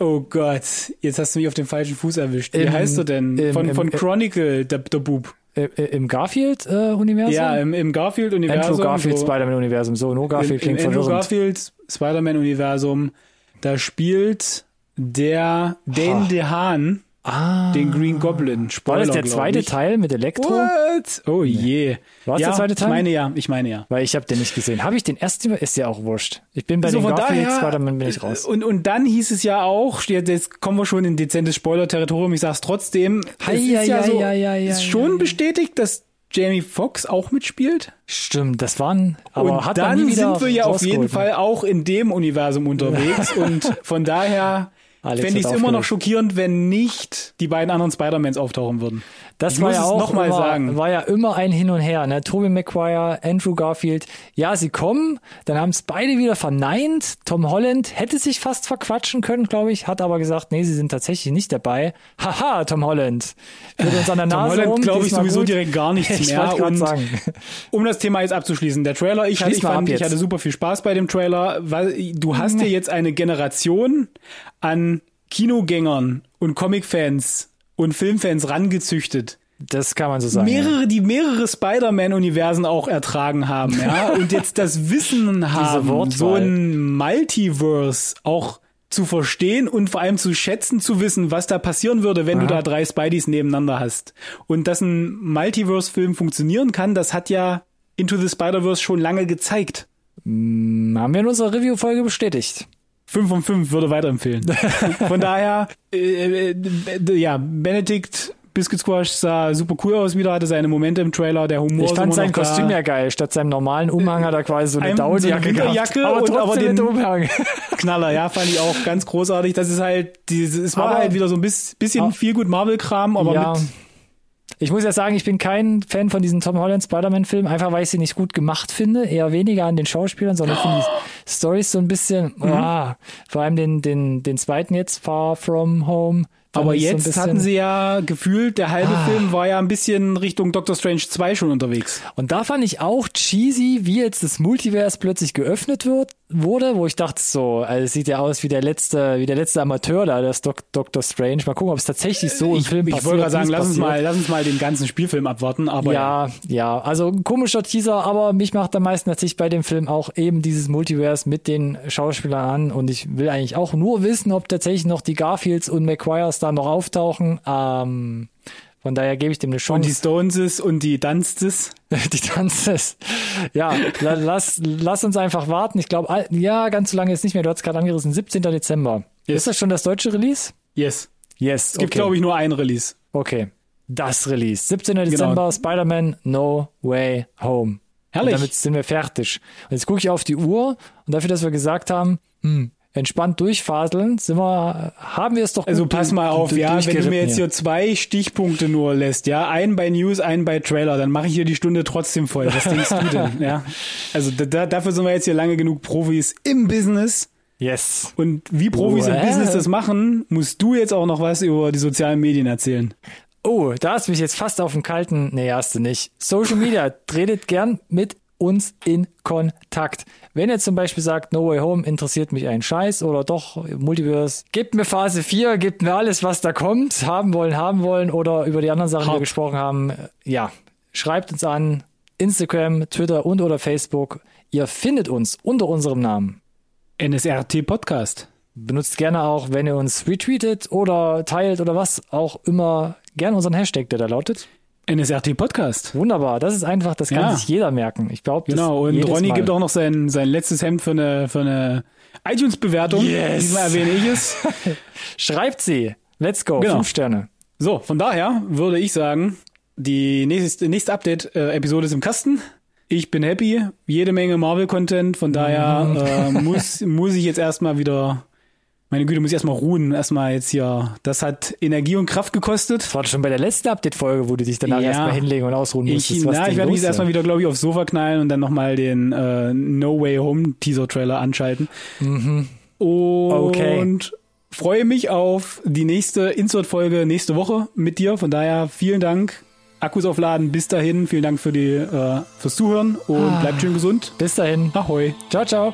Oh Gott, jetzt hast du mich auf den falschen Fuß erwischt. Wie Im- heißt du denn? im- von im- von Chronicle, der, der Bub. Im Garfield-Universum? Ja, im, im Garfield-Universum. Andrew Garfield Spider-Man-Universum. So, no Garfield klingt im Andrew verwirrend. Garfield Spider-Man-Universum, da spielt der Dane Ha. DeHaan Ah. den Green Goblin. War Spoiler, das der zweite. Teil mit Elektro? What? Oh je. War es ja, der zweite Teil? Ich meine ja, ich meine ja. Weil ich habe den nicht gesehen. Habe ich den ersten? Ist ja auch wurscht. Ich bin bei So, den Garfield Spider-Man bin ich raus. Und, und dann hieß es ja auch, jetzt, kommen wir schon in dezentes Spoiler-Territorium, ich sag's trotzdem, Hei, es ist ja hei, so, hei, hei, ist hei, schon bestätigt, dass Jamie Foxx auch mitspielt. Stimmt, das waren. Aber und hat dann sind wir ja auf jeden ne? Fall auch in dem Universum unterwegs (laughs) und von daher Alex fände ich es immer noch schockierend, wenn nicht die beiden anderen Spider-Mans auftauchen würden. Das Ich war muss ja auch noch mal immer, sagen. war ja immer ein Hin und Her, ne? Tobey Maguire, Andrew Garfield. Ja, sie kommen, dann haben es beide wieder verneint. Tom Holland hätte sich fast verquatschen können, glaube ich, hat aber gesagt, nee, sie sind tatsächlich nicht dabei. Haha, Tom Holland. Führt uns an der Tom Nase Holland rum, glaube ich sowieso gut. direkt gar nichts (laughs) Ich mehr. Und sagen. um das Thema jetzt abzuschließen, der Trailer, ich, hatte, ich, fand, ich hatte super viel Spaß bei dem Trailer, weil du hast dir jetzt eine Generation an Kinogängern und Comicfans und Filmfans rangezüchtet. Das kann man so sagen. ja. mehrere, die mehrere Spider-Man-Universen auch ertragen haben, ja, (laughs) und jetzt das Wissen haben, so ein Multiverse auch zu verstehen und vor allem zu schätzen, zu wissen, was da passieren würde, wenn du Aha. da drei Spideys nebeneinander hast. Und dass ein Multiverse-Film funktionieren kann, das hat ja Into the Spider-Verse schon lange gezeigt. Haben wir in unserer Review-Folge bestätigt. 5 von 5 würde weiterempfehlen. (laughs) Von daher, äh, äh, ja, Benedict Biscuit Squash sah super cool aus wieder, hatte seine Momente im Trailer, der Humor Ich fand sein Kostüm ja geil. Statt seinem normalen Umhang hat er quasi so eine Einem- so eine Daunenjacke gehabt. Winterjacke Aber und aber den- Umhang. (laughs) Knaller, ja, fand ich auch ganz großartig. Das ist halt, diese, es war Aber- halt wieder so ein bis- bisschen Ah. viel gut Marvel-Kram, aber ja. mit, Ich muss ja sagen, ich bin kein Fan von diesen Tom Holland Spider-Man-Filmen, einfach weil ich sie nicht gut gemacht finde. Eher weniger an den Schauspielern, sondern ich finde Storys so ein bisschen, Mhm. ah, vor allem den, den, den zweiten jetzt, Far From Home. aber ich so jetzt bisschen- Ah. hatten sie ja gefühlt, der halbe Film war ja ein bisschen Richtung Doctor Strange 2 schon unterwegs. Und da fand ich auch cheesy, wie jetzt das Multiverse plötzlich geöffnet wird, wurde, wo ich dachte so, also es sieht ja aus wie der letzte, wie der letzte Amateur da, das Doc, Doctor Strange. Mal gucken, ob es tatsächlich so im Ich, Film ich passiert. wollte gerade sagen, lass uns, mal, lass uns mal den ganzen Spielfilm abwarten, aber Ja, ja, also ein komischer Teaser, aber mich macht am meisten natürlich bei dem Film auch eben dieses Multiverse mit den Schauspielern an und ich will eigentlich auch nur wissen, ob tatsächlich noch die Garfields und McQuires da noch auftauchen. Ähm, von daher gebe ich dem eine Und die Chance. Stoneses und die Dunstes. (laughs) Die, Tanzes. Ja, la- lass, lass uns einfach warten. Ich glaube, ja, ganz so lange ist nicht mehr. Du hast gerade angerissen, 17. Dezember. Yes. Ist das schon das deutsche Release? Yes. Yes. Es gibt, okay. glaube ich, nur ein Release. Okay. Das Release. 17. Dezember, Spider-Man No Way Home. Herrlich. Und damit sind wir fertig. Und jetzt gucke ich auf die Uhr und dafür, dass wir gesagt haben, hm, entspannt durchfaseln, sind wir, haben wir es doch Also gut pass mal auf, ja, wenn du mir jetzt hier zwei Stichpunkte nur lässt, ja, einen bei News, einen bei Trailer, dann mache ich hier die Stunde trotzdem voll. Was denkst du denn? Ja, (laughs) also da, da, dafür sind wir jetzt hier lange genug Profis im Business. Yes. Und wie Profis im Well. Business das machen, musst du jetzt auch noch was über die sozialen Medien erzählen. Oh, da hast du mich jetzt fast auf den kalten. Nee, hast du nicht. Social Media, tretet gern mit uns in Kontakt. Wenn ihr zum Beispiel sagt, No Way Home interessiert mich ein Scheiß oder doch Multiverse, gebt mir Phase 4, gebt mir alles, was da kommt, haben wollen, haben wollen oder über die anderen Sachen, die wir gesprochen haben. Ja, schreibt uns an. Instagram, Twitter und oder Facebook. Ihr findet uns unter unserem Namen. NSRT Podcast. Benutzt gerne auch, wenn ihr uns retweetet oder teilt oder was auch immer, gerne unseren Hashtag, der da lautet. NSRT Podcast. Wunderbar, das ist einfach, das kann Ja. sich jeder merken. Ich behaupte Genau, und Ronny Mal. gibt auch noch sein, sein letztes Hemd für eine, für eine iTunes-Bewertung. Yes. Diesmal erwähne ich es. (laughs) Schreibt sie. Let's go. Genau. Fünf Sterne. So, von daher würde ich sagen, die nächste, nächste Update-Episode ist im Kasten. Ich bin happy, jede Menge Marvel-Content, von daher äh, muss, muss ich jetzt erstmal wieder, meine Güte, muss ich erstmal ruhen, erstmal jetzt hier, das hat Energie und Kraft gekostet. Das war schon bei der letzten Update-Folge, wo du dich danach Ja. erstmal hinlegen und ausruhen Ich, musstest. was na, ich werde mich erstmal wieder, glaube ich, aufs Sofa knallen und dann nochmal den äh, No Way Home Teaser-Trailer anschalten. Und Okay. freue mich auf die nächste Insert-Folge nächste Woche mit dir. Von daher vielen Dank. Akkus aufladen. Bis dahin. Vielen Dank für die, äh, fürs Zuhören und Ah. bleibt schön gesund. Bis dahin. Ahoi. Ciao, ciao.